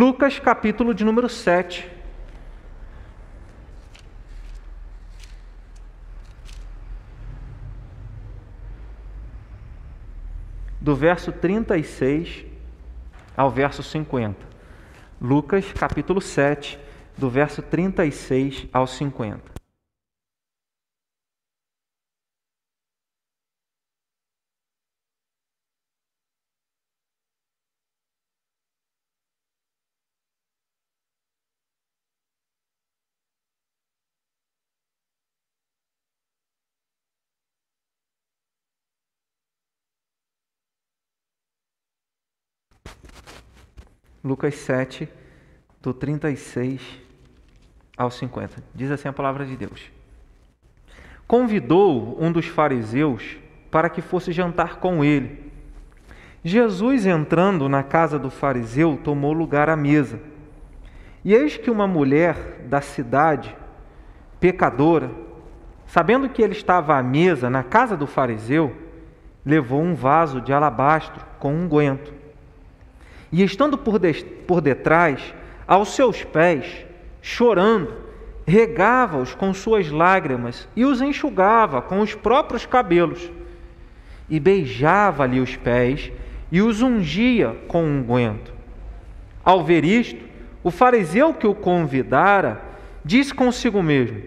Lucas, capítulo de número 7. Do verso 36 ao verso 50. Lucas, capítulo 7, do verso 36 ao 50. Lucas 7, do 36 ao 50. Diz assim a palavra de Deus. Convidou um dos fariseus para que fosse jantar com ele. Jesus, entrando na casa do fariseu, tomou lugar à mesa. E eis que uma mulher da cidade, pecadora, sabendo que ele estava à mesa na casa do fariseu, levou um vaso de alabastro com unguento. Um e estando por, de, por detrás, aos seus pés, chorando, regava-os com suas lágrimas e os enxugava com os próprios cabelos, e beijava-lhe os pés e os ungia com unguento. Ao ver isto, o fariseu que o convidara disse consigo mesmo: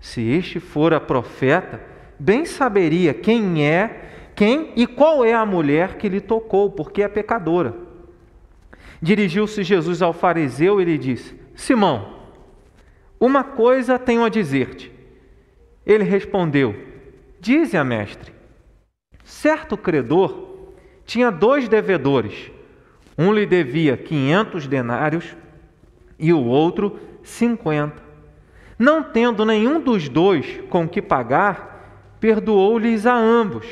Se este fora profeta, bem saberia quem é, quem e qual é a mulher que lhe tocou, porque é pecadora. Dirigiu-se Jesus ao fariseu e lhe disse: Simão, uma coisa tenho a dizer-te. Ele respondeu: Dize a mestre. Certo credor tinha dois devedores. Um lhe devia quinhentos denários e o outro cinquenta. Não tendo nenhum dos dois com que pagar, perdoou-lhes a ambos.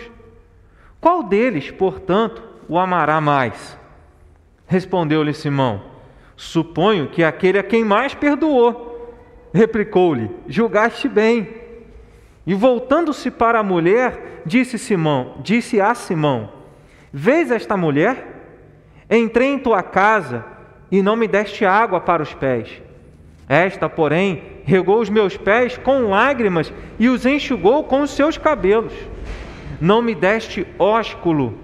Qual deles, portanto, o amará mais? Respondeu-lhe Simão: Suponho que aquele a quem mais perdoou. Replicou-lhe: Julgaste bem. E voltando-se para a mulher, disse Simão, disse a Simão: Vês esta mulher? Entrei em tua casa e não me deste água para os pés. Esta, porém, regou os meus pés com lágrimas e os enxugou com os seus cabelos. Não me deste ósculo.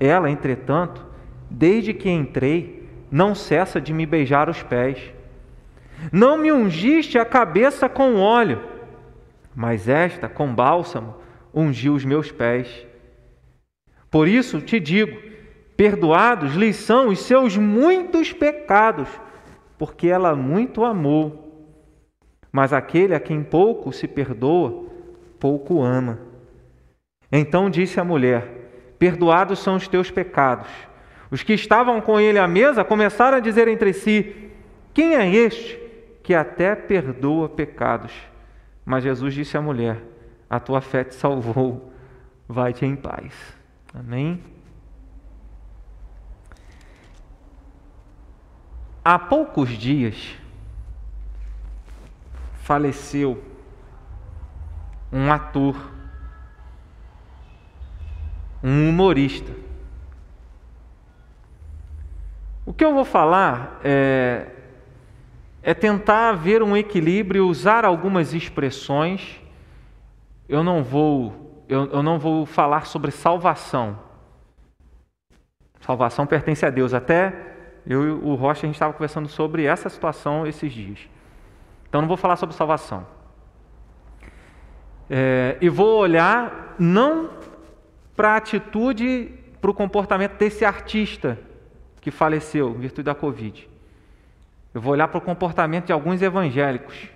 Ela, entretanto, Desde que entrei, não cessa de me beijar os pés. Não me ungiste a cabeça com óleo, mas esta, com bálsamo, ungiu os meus pés. Por isso te digo: perdoados lhes são os seus muitos pecados, porque ela muito amou. Mas aquele a quem pouco se perdoa, pouco ama. Então disse a mulher: Perdoados são os teus pecados. Os que estavam com ele à mesa começaram a dizer entre si: Quem é este que até perdoa pecados? Mas Jesus disse à mulher: A tua fé te salvou, vai-te em paz. Amém? Há poucos dias faleceu um ator, um humorista o que eu vou falar é, é tentar ver um equilíbrio, usar algumas expressões. Eu não vou, eu, eu não vou falar sobre salvação. Salvação pertence a Deus. Até eu e o Rocha a gente estava conversando sobre essa situação esses dias. Então não vou falar sobre salvação. É, e vou olhar não para a atitude, para o comportamento desse artista que faleceu em virtude da Covid. Eu vou olhar para o comportamento de alguns evangélicos.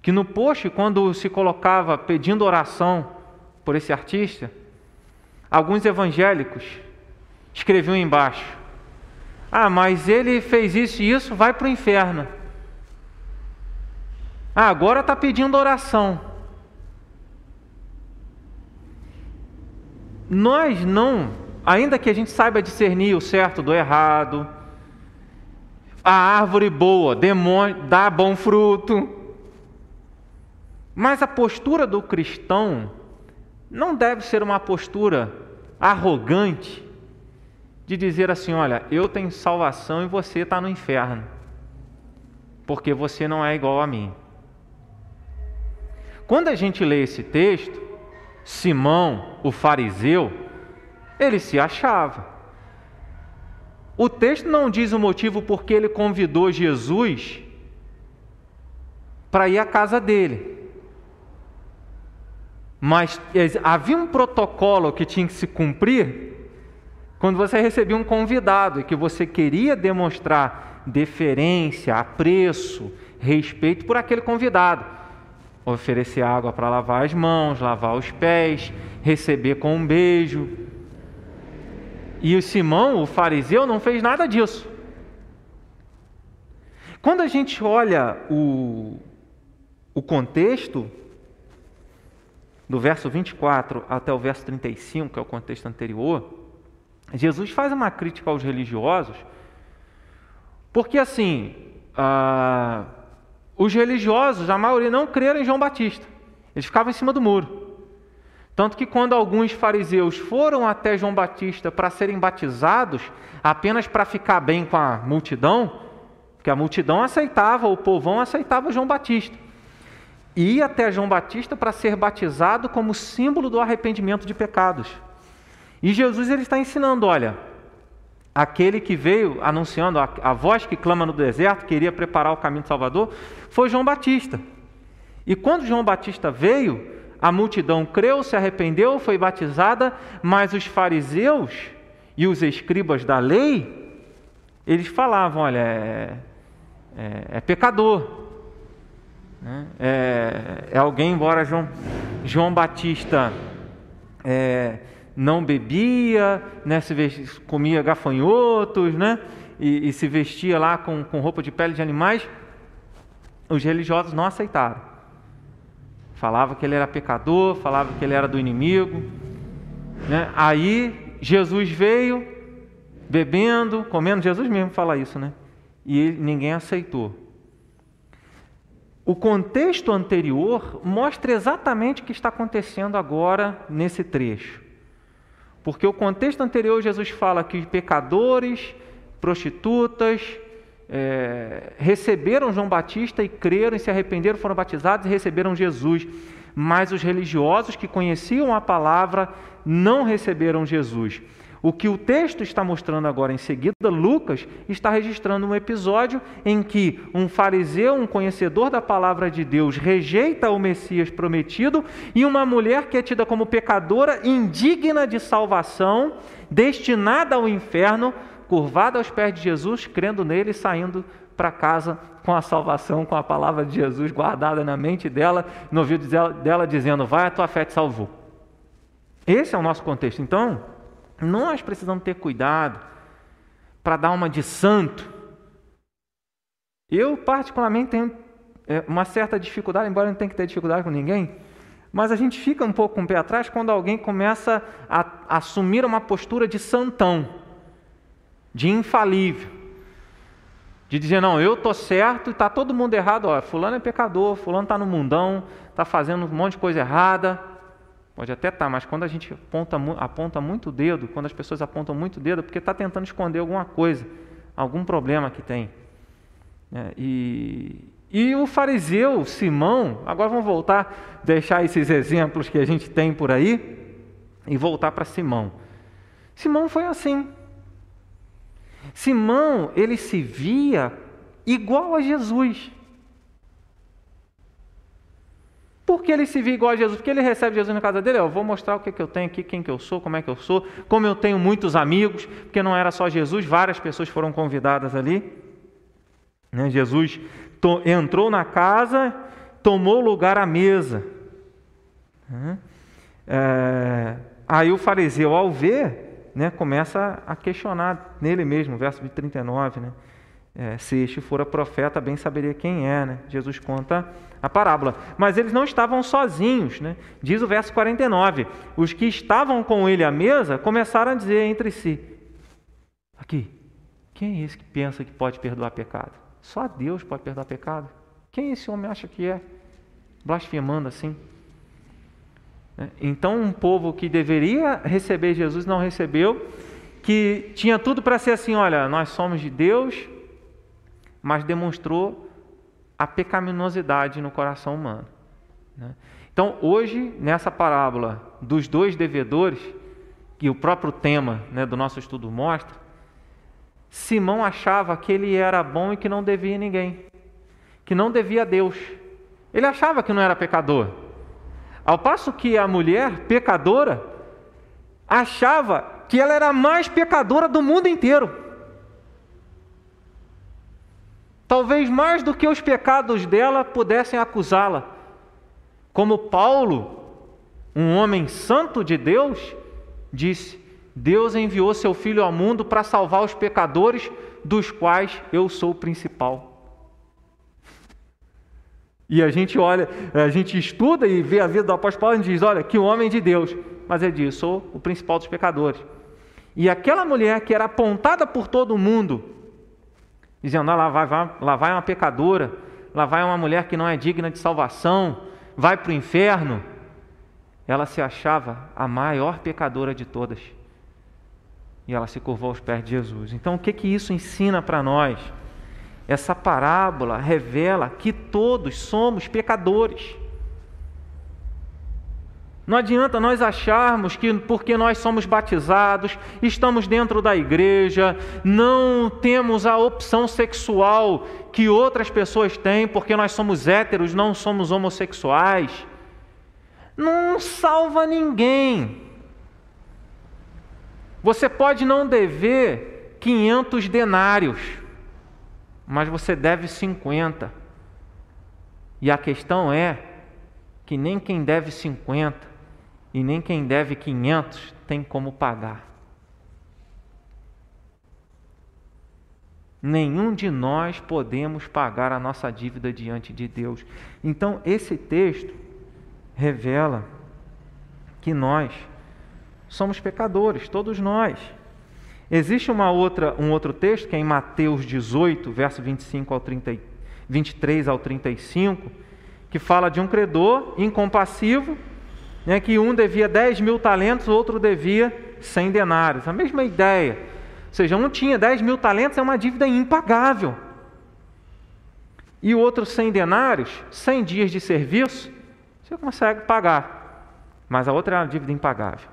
Que no post, quando se colocava pedindo oração por esse artista, alguns evangélicos escreviam embaixo: Ah, mas ele fez isso e isso, vai para o inferno. Ah, agora está pedindo oração. Nós não ainda que a gente saiba discernir o certo do errado, a árvore boa dá bom fruto, mas a postura do cristão não deve ser uma postura arrogante de dizer assim: olha, eu tenho salvação e você está no inferno, porque você não é igual a mim. Quando a gente lê esse texto, Simão, o fariseu, ele se achava. O texto não diz o motivo porque ele convidou Jesus para ir à casa dele. Mas havia um protocolo que tinha que se cumprir quando você recebia um convidado e que você queria demonstrar deferência, apreço, respeito por aquele convidado. Oferecer água para lavar as mãos, lavar os pés, receber com um beijo. E o Simão, o fariseu, não fez nada disso. Quando a gente olha o, o contexto, do verso 24 até o verso 35, que é o contexto anterior, Jesus faz uma crítica aos religiosos, porque assim, ah, os religiosos, a maioria não creram em João Batista, eles ficavam em cima do muro. Tanto que quando alguns fariseus foram até João Batista para serem batizados, apenas para ficar bem com a multidão, porque a multidão aceitava, o povão aceitava João Batista e ia até João Batista para ser batizado como símbolo do arrependimento de pecados. E Jesus ele está ensinando, olha, aquele que veio anunciando a, a voz que clama no deserto, queria preparar o caminho do Salvador, foi João Batista. E quando João Batista veio, a multidão creu, se arrependeu, foi batizada, mas os fariseus e os escribas da lei, eles falavam: olha, é, é, é pecador, né? É, é, alguém, embora João, João Batista é, não bebia, né, se vestia, comia gafanhotos, né, e, e, se vestia lá com, com roupa de pele de animais, os religiosos não aceitaram. Falava que ele era pecador, falava que ele era do inimigo. Né? Aí Jesus veio bebendo, comendo, Jesus mesmo fala isso, né? E ele, ninguém aceitou. O contexto anterior mostra exatamente o que está acontecendo agora nesse trecho. Porque o contexto anterior, Jesus fala que pecadores, prostitutas, é, receberam João Batista e creram e se arrependeram, foram batizados e receberam Jesus. Mas os religiosos que conheciam a palavra não receberam Jesus. O que o texto está mostrando agora em seguida, Lucas está registrando um episódio em que um fariseu, um conhecedor da palavra de Deus, rejeita o Messias prometido e uma mulher que é tida como pecadora, indigna de salvação, destinada ao inferno, curvada aos pés de Jesus, crendo nele e saindo para casa com a salvação, com a palavra de Jesus guardada na mente dela, no ouvido dela, dizendo: Vai, a tua fé te salvou. Esse é o nosso contexto. Então, nós precisamos ter cuidado para dar uma de santo. Eu, particularmente, tenho é, uma certa dificuldade, embora não tenha que ter dificuldade com ninguém, mas a gente fica um pouco com o pé atrás quando alguém começa a, a assumir uma postura de santão, de infalível, de dizer, não, eu estou certo e está todo mundo errado. Ó, fulano é pecador, fulano está no mundão, está fazendo um monte de coisa errada. Pode até estar, tá, mas quando a gente aponta, aponta muito o dedo, quando as pessoas apontam muito o dedo, é porque está tentando esconder alguma coisa, algum problema que tem. É, e, e o fariseu Simão, agora vamos voltar, deixar esses exemplos que a gente tem por aí e voltar para Simão. Simão foi assim. Simão, ele se via igual a Jesus. Porque ele se vê igual a Jesus, porque ele recebe Jesus na casa dele, eu vou mostrar o que, que eu tenho aqui, quem que eu sou, como é que eu sou, como eu tenho muitos amigos, porque não era só Jesus, várias pessoas foram convidadas ali. Né? Jesus entrou na casa, tomou lugar à mesa. É, aí o fariseu, ao ver, né, começa a questionar nele mesmo, verso de 39, né? É, se este fora profeta, bem saberia quem é. Né? Jesus conta a parábola. Mas eles não estavam sozinhos. Né? Diz o verso 49: Os que estavam com ele à mesa começaram a dizer entre si: Aqui, quem é esse que pensa que pode perdoar pecado? Só Deus pode perdoar pecado? Quem esse homem acha que é? Blasfemando assim. Né? Então, um povo que deveria receber Jesus não recebeu que tinha tudo para ser assim: olha, nós somos de Deus, mas demonstrou a pecaminosidade no coração humano. Né? Então, hoje, nessa parábola dos dois devedores, que o próprio tema né, do nosso estudo mostra, Simão achava que ele era bom e que não devia ninguém, que não devia a Deus. Ele achava que não era pecador. Ao passo que a mulher pecadora achava que ela era a mais pecadora do mundo inteiro. Talvez mais do que os pecados dela pudessem acusá-la. Como Paulo, um homem santo de Deus, disse: Deus enviou seu filho ao mundo para salvar os pecadores, dos quais eu sou o principal. E a gente olha, a gente estuda e vê a vida do apóstolo Paulo e diz: olha, que homem de Deus. Mas ele diz: sou o principal dos pecadores. E aquela mulher que era apontada por todo mundo, dizendo: ah, lá, vai, vai, lá vai uma pecadora, lá vai uma mulher que não é digna de salvação, vai para o inferno. Ela se achava a maior pecadora de todas. E ela se curvou aos pés de Jesus. Então, o que, que isso ensina para nós? Essa parábola revela que todos somos pecadores. Não adianta nós acharmos que porque nós somos batizados, estamos dentro da igreja, não temos a opção sexual que outras pessoas têm, porque nós somos héteros, não somos homossexuais. Não salva ninguém. Você pode não dever 500 denários, mas você deve 50. E a questão é que nem quem deve 50 e nem quem deve 500 tem como pagar. Nenhum de nós podemos pagar a nossa dívida diante de Deus. Então, esse texto revela que nós somos pecadores, todos nós. Existe uma outra, um outro texto que é em Mateus 18, verso 25 ao 30, 23 ao 35, que fala de um credor incompassivo né, que um devia 10 mil talentos, o outro devia 100 denários. A mesma ideia. Ou seja, um tinha 10 mil talentos, é uma dívida impagável. E o outro 100 denários, 100 dias de serviço, você consegue pagar. Mas a outra é uma dívida impagável.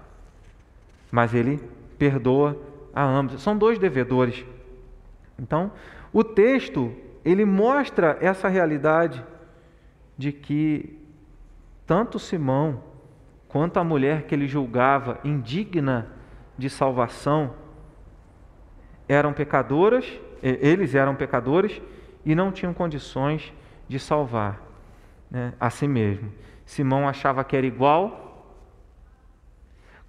Mas ele perdoa a ambos. São dois devedores. Então, o texto, ele mostra essa realidade de que tanto Simão quanto a mulher que ele julgava indigna de salvação, eram pecadoras, eles eram pecadores e não tinham condições de salvar né, a si mesmo. Simão achava que era igual.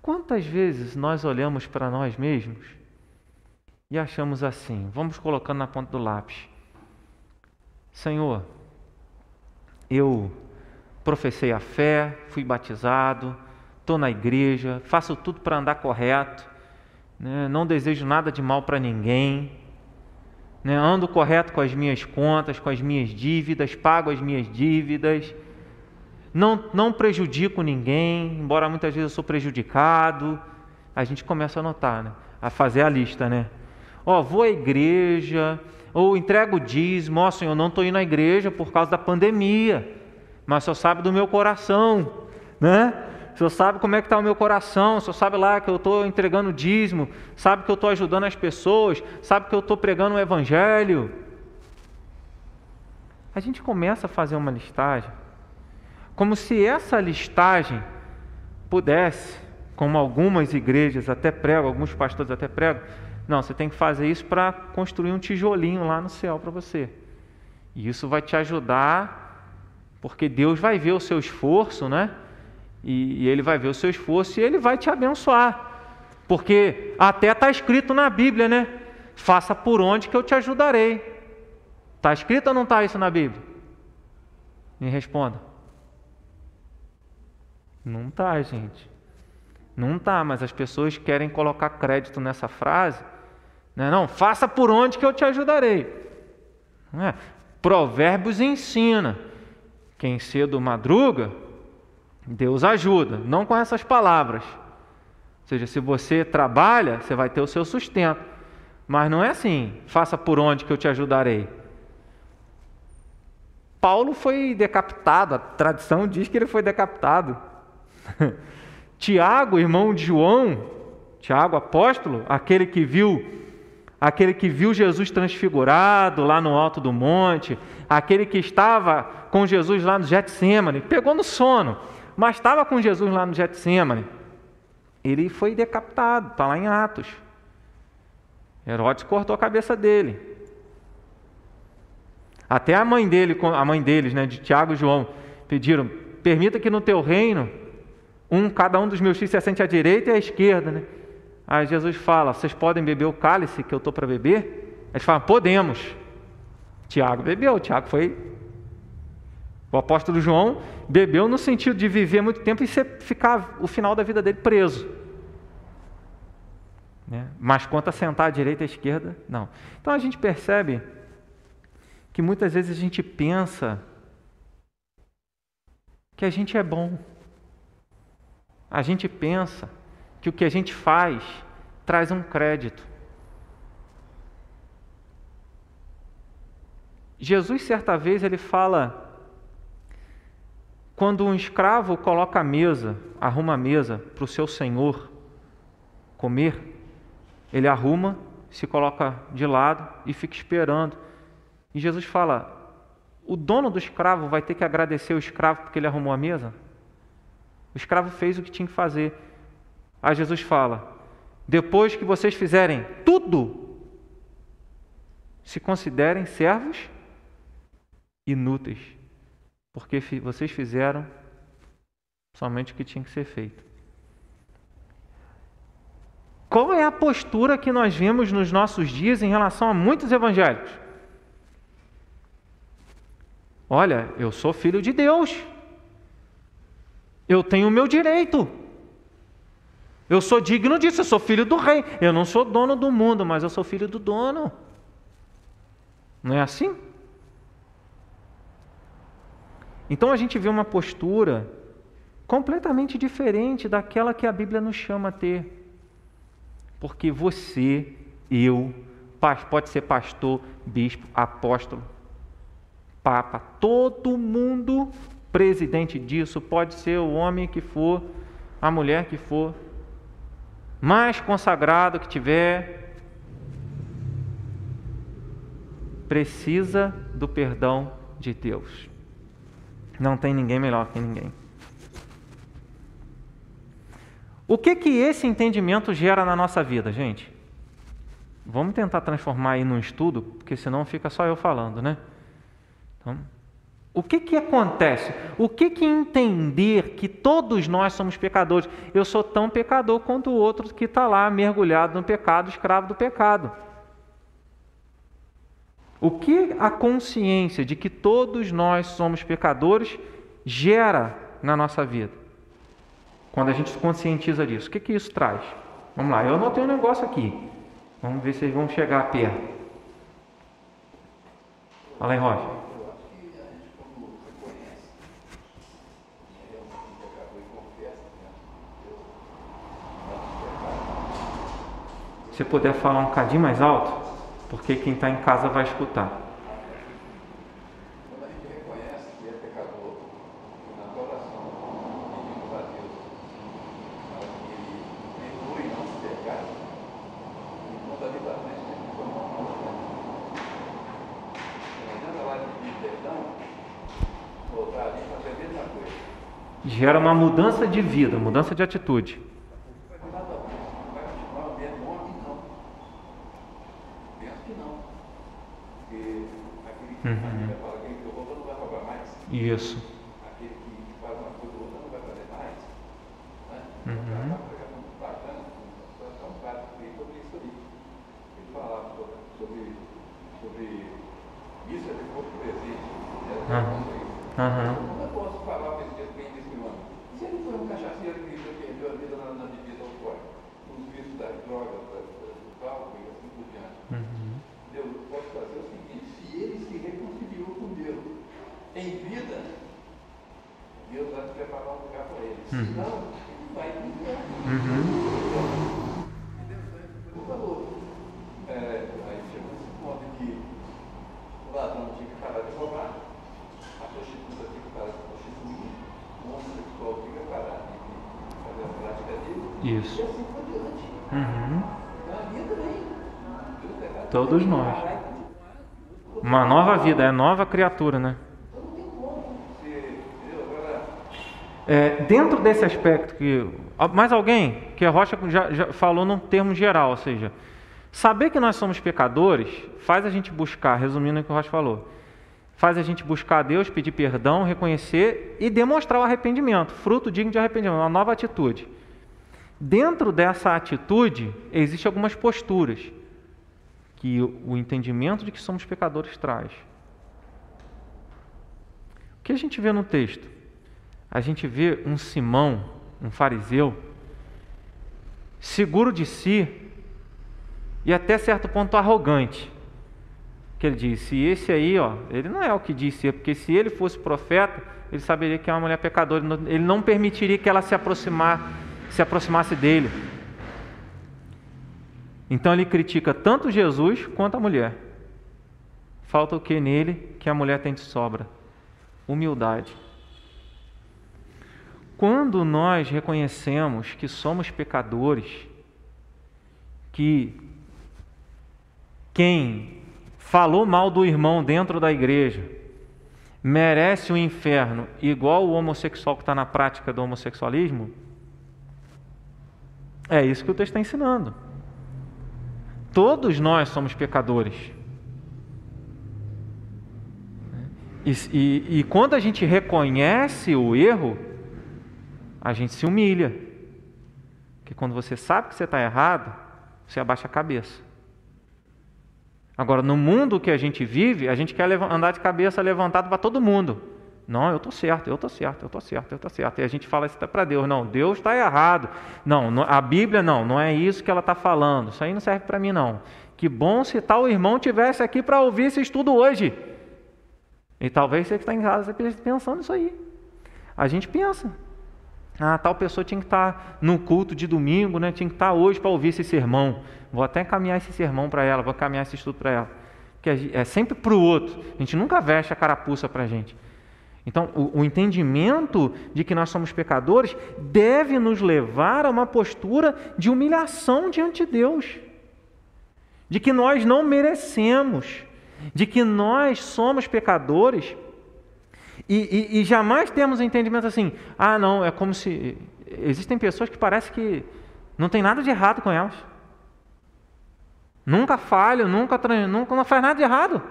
Quantas vezes nós olhamos para nós mesmos e achamos assim? Vamos colocando na ponta do lápis: Senhor, eu professei a fé, fui batizado, estou na igreja, faço tudo para andar correto, né? não desejo nada de mal para ninguém, né? ando correto com as minhas contas, com as minhas dívidas, pago as minhas dívidas, não, não prejudico ninguém, embora muitas vezes eu sou prejudicado. A gente começa a notar, né? a fazer a lista, né? Ó, vou à igreja, ou entrego o dízimo, ó, Senhor, não estou indo à igreja por causa da pandemia mas o Senhor sabe do meu coração, né? O Senhor sabe como é que está o meu coração, o Senhor sabe lá que eu estou entregando dízimo, sabe que eu estou ajudando as pessoas, sabe que eu estou pregando o Evangelho. A gente começa a fazer uma listagem, como se essa listagem pudesse, como algumas igrejas até pregam, alguns pastores até pregam, não, você tem que fazer isso para construir um tijolinho lá no céu para você. E isso vai te ajudar porque Deus vai ver o seu esforço, né? E, e Ele vai ver o seu esforço e Ele vai te abençoar. Porque até está escrito na Bíblia, né? Faça por onde que eu te ajudarei. Está escrito ou não está isso na Bíblia? Me responda. Não está, gente. Não está, mas as pessoas querem colocar crédito nessa frase. Não, né? não faça por onde que eu te ajudarei. Não é? Provérbios ensina quem cedo madruga, Deus ajuda, não com essas palavras, Ou seja, se você trabalha, você vai ter o seu sustento. Mas não é assim, faça por onde que eu te ajudarei. Paulo foi decapitado, a tradição diz que ele foi decapitado. Tiago, irmão de João, Tiago apóstolo, aquele que viu aquele que viu Jesus transfigurado lá no alto do monte, aquele que estava com Jesus lá no Getsemane, pegou no sono, mas estava com Jesus lá no Getsemane. Ele foi decapitado, está lá em Atos. Herodes cortou a cabeça dele. Até a mãe dele, a mãe deles, né, de Tiago e João, pediram: permita que no teu reino, um, cada um dos meus filhos se assente à direita e à esquerda, né? Aí Jesus fala: Vocês podem beber o cálice que eu estou para beber? Eles falam: Podemos. Tiago bebeu. Tiago foi. O apóstolo João bebeu no sentido de viver muito tempo e ficar o final da vida dele preso. Né? Mas quanto a sentar à direita e à esquerda, não. Então a gente percebe que muitas vezes a gente pensa que a gente é bom. A gente pensa que o que a gente faz traz um crédito. Jesus, certa vez, ele fala: quando um escravo coloca a mesa, arruma a mesa para o seu senhor comer, ele arruma, se coloca de lado e fica esperando. E Jesus fala: o dono do escravo vai ter que agradecer o escravo porque ele arrumou a mesa? O escravo fez o que tinha que fazer. Aí Jesus fala: depois que vocês fizerem tudo, se considerem servos inúteis, porque vocês fizeram somente o que tinha que ser feito. Qual é a postura que nós vemos nos nossos dias em relação a muitos evangélicos? Olha, eu sou filho de Deus, eu tenho o meu direito. Eu sou digno disso, eu sou filho do rei. Eu não sou dono do mundo, mas eu sou filho do dono. Não é assim? Então a gente vê uma postura completamente diferente daquela que a Bíblia nos chama a ter. Porque você, eu, pode ser pastor, bispo, apóstolo, papa, todo mundo presidente disso, pode ser o homem que for, a mulher que for, mais consagrado que tiver, precisa do perdão de Deus. Não tem ninguém melhor que ninguém. O que que esse entendimento gera na nossa vida, gente? Vamos tentar transformar aí num estudo, porque senão fica só eu falando, né? Então, o que, que acontece? O que, que entender que todos nós somos pecadores? Eu sou tão pecador quanto o outro que está lá mergulhado no pecado, escravo do pecado. O que a consciência de que todos nós somos pecadores gera na nossa vida? Quando a gente se conscientiza disso, o que, que isso traz? Vamos lá, eu anotei um negócio aqui. Vamos ver se eles vão chegar perto. Fala aí, Rocha. Se puder falar um cadinho mais alto, porque quem está em casa vai escutar. Quando a gente reconhece que é pecador, na oração, pedimos a Deus para que Ele perdoe nossos pecados, enquanto a vida mais sempre foi uma Não adianta lá de pedir perdão, voltar ali e fazer a mesma coisa. Gera uma mudança de vida, mudança de atitude. Isso. Aquele que faz uma coisa ou outra não vai fazer mais. Né? Uhum. É muito bacana, só um cara que fez sobre isso ali. Ele falava sobre, sobre, sobre isso de corpo presente. Né? Uhum. Uhum. Como eu posso falar para esse bem desse homem? Se ele foi um cachaceiro que perdeu a vida na, na bebida alcoólica, nos vícios das drogas, do álcool e assim por diante. Uhum. Deus pode fazer o seguinte, se ele se reconciliou com Deus, em vida, Deus vai preparar um lugar para ele. Uhum. Senão, ele vai viver. Uhum. cobrar. A prostituta fica para prostituir, o homossexual fica para fazer a prática dele. Isso. Uhum. Todos nós. Uma nova vida, é nova criatura, né? É, dentro desse aspecto que. Mais alguém? Que a Rocha já, já falou num termo geral, ou seja, saber que nós somos pecadores faz a gente buscar, resumindo o que o Rocha falou, faz a gente buscar a Deus, pedir perdão, reconhecer e demonstrar o arrependimento, fruto digno de arrependimento, uma nova atitude. Dentro dessa atitude, existem algumas posturas que o entendimento de que somos pecadores traz. O que a gente vê no texto? A gente vê um Simão, um fariseu, seguro de si e até certo ponto arrogante. Que ele disse: esse aí, ó, ele não é o que disse, porque se ele fosse profeta, ele saberia que é uma mulher pecadora, ele não permitiria que ela se aproximar, se aproximasse dele. Então ele critica tanto Jesus quanto a mulher. Falta o que nele que a mulher tem de sobra? Humildade. Quando nós reconhecemos que somos pecadores, que quem falou mal do irmão dentro da igreja merece o inferno igual o homossexual que está na prática do homossexualismo, é isso que o texto está ensinando. Todos nós somos pecadores. E, e, e, quando a gente reconhece o erro, a gente se humilha. Porque quando você sabe que você está errado, você abaixa a cabeça. Agora, no mundo que a gente vive, a gente quer andar de cabeça levantada para todo mundo. Não, eu estou certo, eu estou certo, eu estou certo, eu estou certo. E a gente fala isso para Deus. Não, Deus está errado. Não, a Bíblia não, não é isso que ela está falando. Isso aí não serve para mim, não. Que bom se tal irmão tivesse aqui para ouvir esse estudo hoje. E talvez você que está em casa pensando isso aí. A gente pensa. Ah, tal pessoa tinha que estar tá no culto de domingo, né? tinha que estar tá hoje para ouvir esse sermão. Vou até encaminhar esse sermão para ela, vou encaminhar esse estudo para ela. Porque é sempre para o outro. A gente nunca veste a carapuça para a gente. Então, o, o, entendimento de que nós somos pecadores deve nos levar a uma postura de humilhação diante de Deus, de que nós não merecemos, de que nós somos pecadores e, e, e jamais temos entendimento assim: ah, não, é como se. Existem pessoas que parece que não tem nada de errado com elas. Nunca falham, nunca, nunca não faz nada de errado.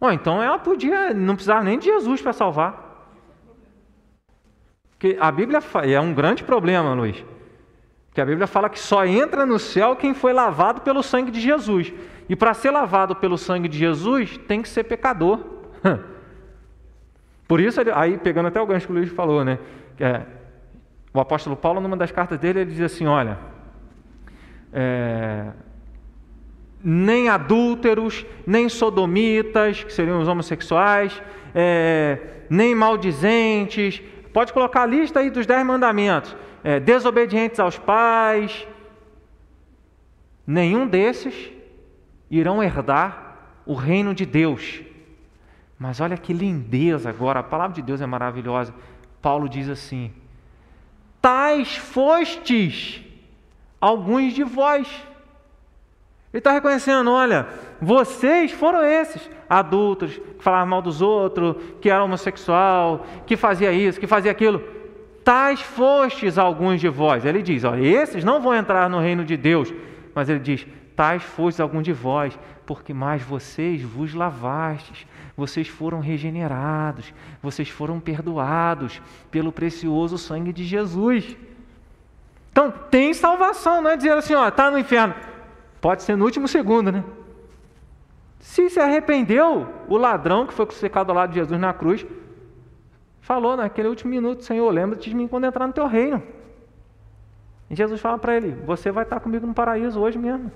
Bom, então ela podia, não precisava nem de Jesus para salvar. Porque a Bíblia é um grande problema, Luiz. Que a Bíblia fala que só entra no céu quem foi lavado pelo sangue de Jesus. E para ser lavado pelo sangue de Jesus, tem que ser pecador. Por isso, aí pegando até o gancho que o Luiz falou, né? É, o apóstolo Paulo, numa das cartas dele, ele diz assim: olha, é, nem adúlteros, nem sodomitas, que seriam os homossexuais, é, nem maldizentes. Pode colocar a lista aí dos dez mandamentos. É, desobedientes aos pais. Nenhum desses irão herdar o reino de Deus. Mas olha que lindeza agora, a palavra de Deus é maravilhosa. Paulo diz assim: Tais fostes alguns de vós ele está reconhecendo: olha, vocês foram esses adultos que falavam mal dos outros, que era homossexual, que fazia isso, que fazia aquilo. Tais fostes alguns de vós. Ele diz: olha, esses não vão entrar no reino de Deus. Mas ele diz: tais fostes alguns de vós, porque mais vocês vos lavastes, vocês foram regenerados, vocês foram perdoados pelo precioso sangue de Jesus. Então, tem salvação, não é dizer assim, ó, está no inferno. Pode ser no último segundo, né? Se se arrependeu, o ladrão que foi crucificado ao lado de Jesus na cruz, falou naquele último minuto: Senhor, lembra-te de mim quando entrar no teu reino. E Jesus fala para ele: Você vai estar comigo no paraíso hoje mesmo.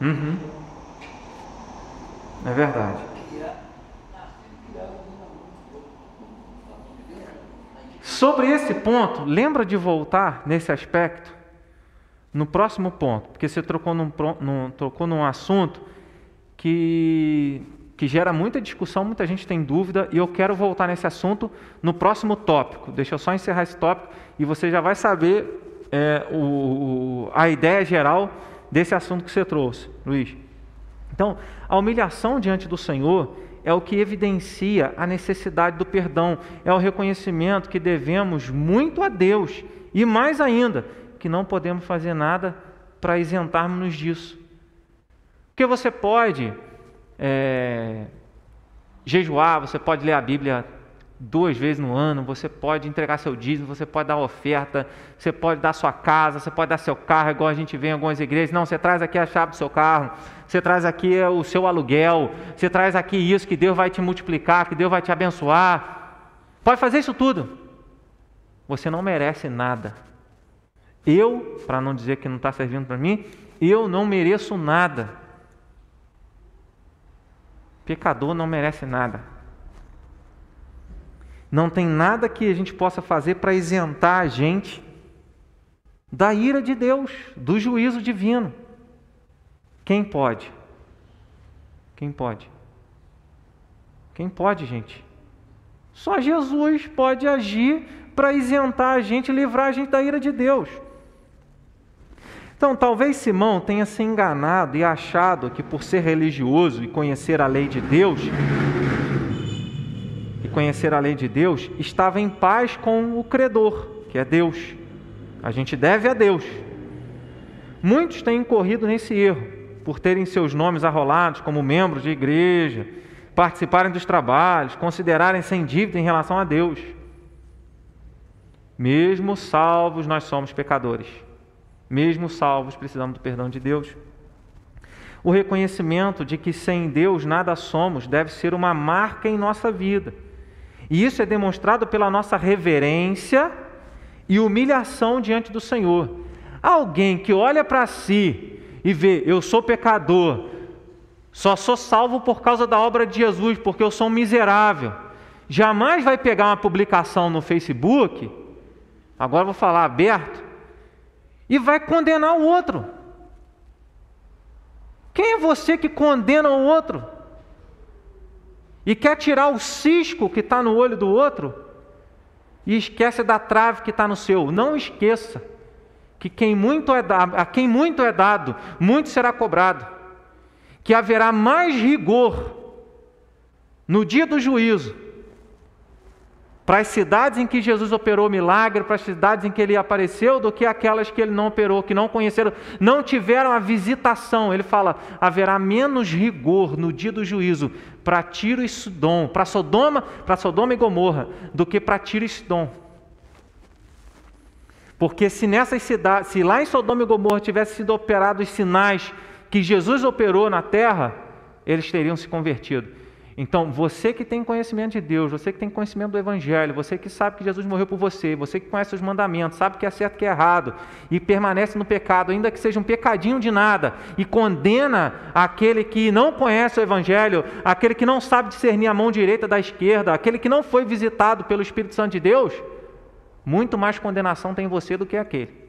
Uhum. É verdade. Sobre esse ponto, lembra de voltar nesse aspecto no próximo ponto, porque você trocou num, num, trocou num assunto que, que gera muita discussão, muita gente tem dúvida, e eu quero voltar nesse assunto no próximo tópico. Deixa eu só encerrar esse tópico e você já vai saber é, o, a ideia geral desse assunto que você trouxe, Luiz. Então, a humilhação diante do Senhor é o que evidencia a necessidade do perdão, é o reconhecimento que devemos muito a Deus e mais ainda, que não podemos fazer nada para isentarmos-nos disso. Porque você pode é, jejuar, você pode ler a Bíblia duas vezes no ano, você pode entregar seu dízimo, você pode dar oferta, você pode dar sua casa, você pode dar seu carro, igual a gente vê em algumas igrejas. Não, você traz aqui a chave do seu carro, você traz aqui o seu aluguel, você traz aqui isso que Deus vai te multiplicar, que Deus vai te abençoar. Pode fazer isso tudo. Você não merece nada. Eu, para não dizer que não está servindo para mim, eu não mereço nada. Pecador não merece nada. Não tem nada que a gente possa fazer para isentar a gente da ira de Deus, do juízo divino. Quem pode? Quem pode? Quem pode, gente? Só Jesus pode agir para isentar a gente, livrar a gente da ira de Deus. Então, talvez Simão tenha se enganado e achado que por ser religioso e conhecer a lei de Deus, conhecer a lei de Deus, estava em paz com o credor, que é Deus. A gente deve a Deus. Muitos têm incorrido nesse erro, por terem seus nomes arrolados como membros de igreja, participarem dos trabalhos, considerarem sem dívida em relação a Deus. Mesmo salvos, nós somos pecadores. Mesmo salvos, precisamos do perdão de Deus. O reconhecimento de que sem Deus nada somos deve ser uma marca em nossa vida e isso é demonstrado pela nossa reverência e humilhação diante do Senhor. Alguém que olha para si e vê, eu sou pecador, só sou salvo por causa da obra de Jesus, porque eu sou um miserável. Jamais vai pegar uma publicação no Facebook, agora vou falar aberto, e vai condenar o outro. Quem é você que condena o outro? E quer tirar o cisco que está no olho do outro e esquece da trave que está no seu. Não esqueça que quem muito é a quem muito é dado, muito será cobrado. Que haverá mais rigor no dia do juízo para as cidades em que Jesus operou milagre, para as cidades em que ele apareceu, do que aquelas que ele não operou, que não conheceram, não tiveram a visitação. Ele fala: haverá menos rigor no dia do juízo para Tiro e Sodom, para Sodoma, para Sodoma e Gomorra, do que para Tiro e Sidom. Porque se nessas cidades, se lá em Sodoma e Gomorra tivessem sido operados os sinais que Jesus operou na terra, eles teriam se convertido. Então, você que tem conhecimento de Deus, você que tem conhecimento do Evangelho, você que sabe que Jesus morreu por você, você que conhece os mandamentos, sabe que é certo e que é errado, e permanece no pecado, ainda que seja um pecadinho de nada, e condena aquele que não conhece o Evangelho, aquele que não sabe discernir a mão direita da esquerda, aquele que não foi visitado pelo Espírito Santo de Deus, muito mais condenação tem você do que aquele.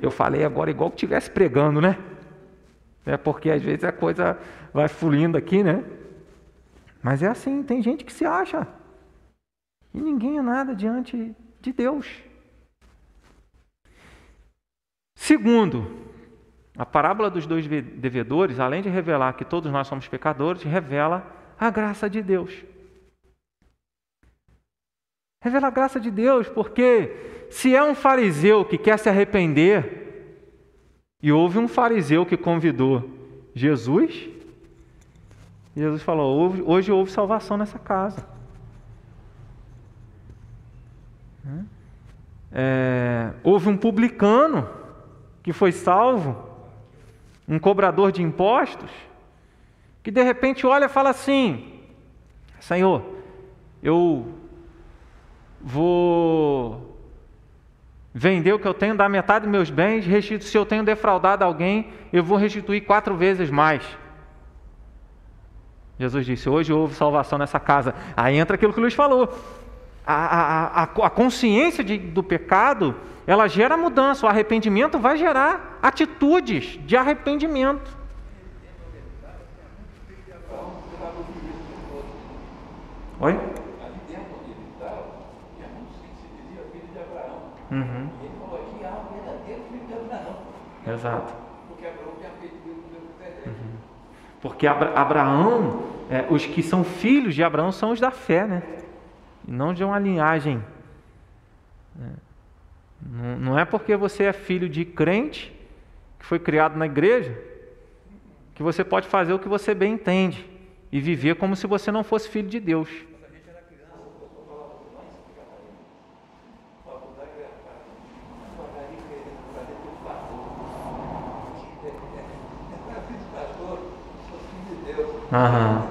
Eu falei agora igual que estivesse pregando, né? É porque às vezes a coisa vai fluindo aqui, né? Mas é assim, tem gente que se acha. E ninguém é nada diante de Deus. Segundo, a parábola dos dois devedores, além de revelar que todos nós somos pecadores, revela a graça de Deus. Revela a graça de Deus, porque se é um fariseu que quer se arrepender, e houve um fariseu que convidou Jesus. Jesus falou: Hoje houve salvação nessa casa. É, houve um publicano que foi salvo, um cobrador de impostos, que de repente olha e fala assim: Senhor, eu vou vender o que eu tenho, dar metade dos meus bens, restituir, se eu tenho defraudado alguém, eu vou restituir quatro vezes mais. Jesus disse: Hoje houve salvação nessa casa. Aí entra aquilo que o Luiz falou. A, a, a, a consciência de, do pecado, ela gera mudança. O arrependimento vai gerar atitudes de arrependimento. Oi? Ali dentro onde ele estava, tinha muitos que se dizia filho de Abraão. Uhum. E ele falou aqui, há um verdadeiro filho de Abraão. Exato. Porque Abraão Melquisedeque. Porque Abra- Abraão, é, os que são filhos de Abraão são os da fé, né? E não de uma linhagem. né? Não, não é porque você é filho de crente, que foi criado na igreja, que você pode fazer o que você bem entende e viver como se você não fosse filho de Deus. Aham.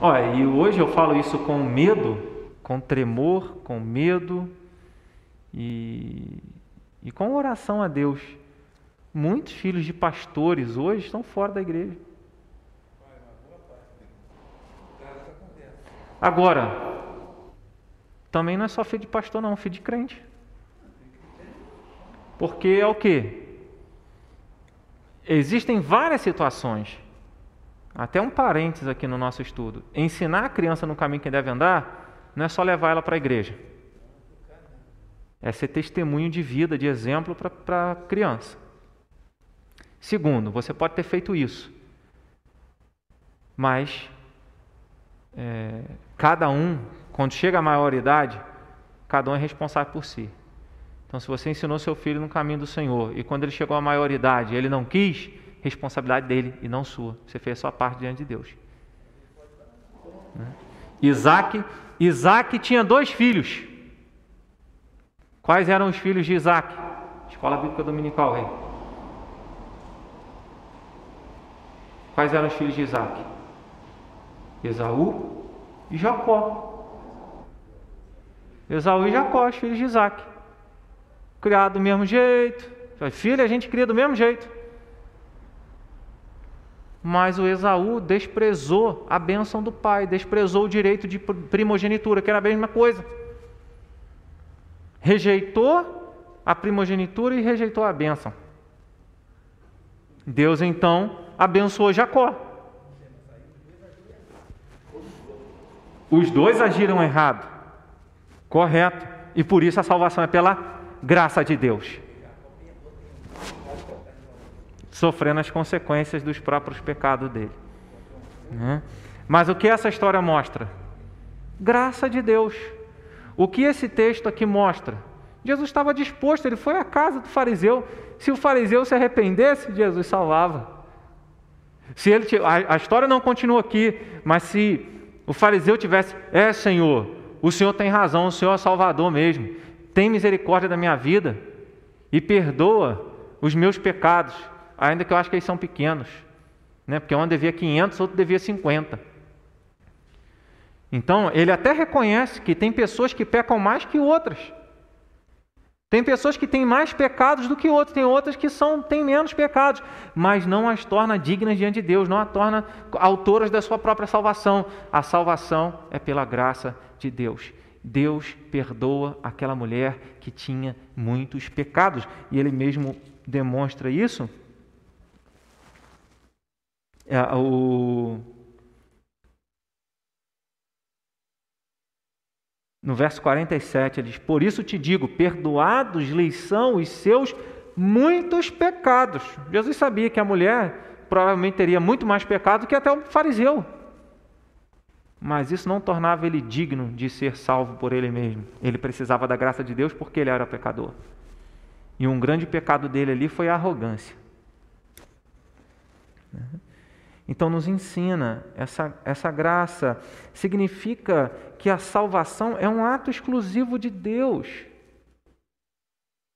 Olha, e hoje eu falo isso com medo, com tremor, com medo e, e com oração a Deus. Muitos filhos de pastores hoje estão fora da igreja. Agora, também não é só filho de pastor, não, filho de crente. Porque é o que? Existem várias situações até um parênteses aqui no nosso estudo. Ensinar a criança no caminho que deve andar não é só levar ela para a igreja. É ser testemunho de vida, de exemplo para a criança. Segundo, você pode ter feito isso, mas é, cada um, quando chega à maioridade, cada um é responsável por si. Então, se você ensinou seu filho no caminho do Senhor e quando ele chegou à maioridade ele não quis, responsabilidade dele e não sua. Você fez a sua parte diante de Deus. Né? Isaac, Isaac tinha dois filhos. Quais eram os filhos de Isaac? Escola Bíblica Dominical, rei. Quais eram os filhos de Isaac? Esaú e Jacó. Esaú e Jacó, os filhos de Isaac. Criado do mesmo jeito. Filho a gente cria do mesmo jeito. Mas o Esaú desprezou a bênção do pai, desprezou o direito de primogenitura, que era a mesma coisa. Rejeitou a primogenitura e rejeitou a bênção. Deus então abençoou Jacó. Os dois agiram errado, correto, e por isso a salvação é pela graça de Deus sofrendo as consequências dos próprios pecados dele. Né? Mas o que essa história mostra? Graça de Deus. O que esse texto aqui mostra? Jesus estava disposto, ele foi à casa do fariseu. Se o fariseu se arrependesse, Jesus salvava. Se ele, a, a história não continua aqui, mas se o fariseu tivesse, é Senhor, o Senhor tem razão, o Senhor é Salvador mesmo, tem misericórdia da minha vida e perdoa os meus pecados ainda que eu acho que eles são pequenos, né? porque um devia 500, outro devia 50. Então, ele até reconhece que tem pessoas que pecam mais que outras. Tem pessoas que têm mais pecados do que outras, tem outras que são, têm menos pecados, mas não as torna dignas diante de Deus, não as torna autoras da sua própria salvação. A salvação é pela graça de Deus. Deus perdoa aquela mulher que tinha muitos pecados, e ele mesmo demonstra isso o... No verso 47 ele diz: Por isso te digo, perdoados lhes são os seus muitos pecados. Jesus sabia que a mulher provavelmente teria muito mais pecado que até o fariseu. Mas isso não tornava ele digno de ser salvo por ele mesmo. Ele precisava da graça de Deus porque ele era pecador. E um grande pecado dele ali foi a arrogância. Então, nos ensina essa, essa graça. Significa que a salvação é um ato exclusivo de Deus.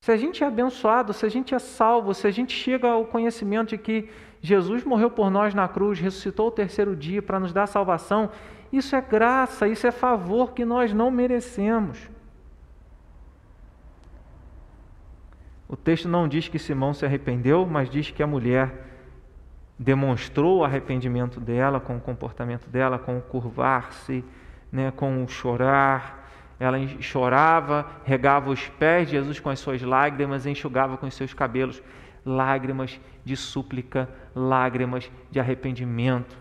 Se a gente é abençoado, se a gente é salvo, se a gente chega ao conhecimento de que Jesus morreu por nós na cruz, ressuscitou o terceiro dia para nos dar salvação, isso é graça, isso é favor que nós não merecemos. O texto não diz que Simão se arrependeu, mas diz que a mulher demonstrou o arrependimento dela com o comportamento dela, com o curvar-se, né, com o chorar. Ela chorava, regava os pés de Jesus com as suas lágrimas, enxugava com os seus cabelos lágrimas de súplica, lágrimas de arrependimento.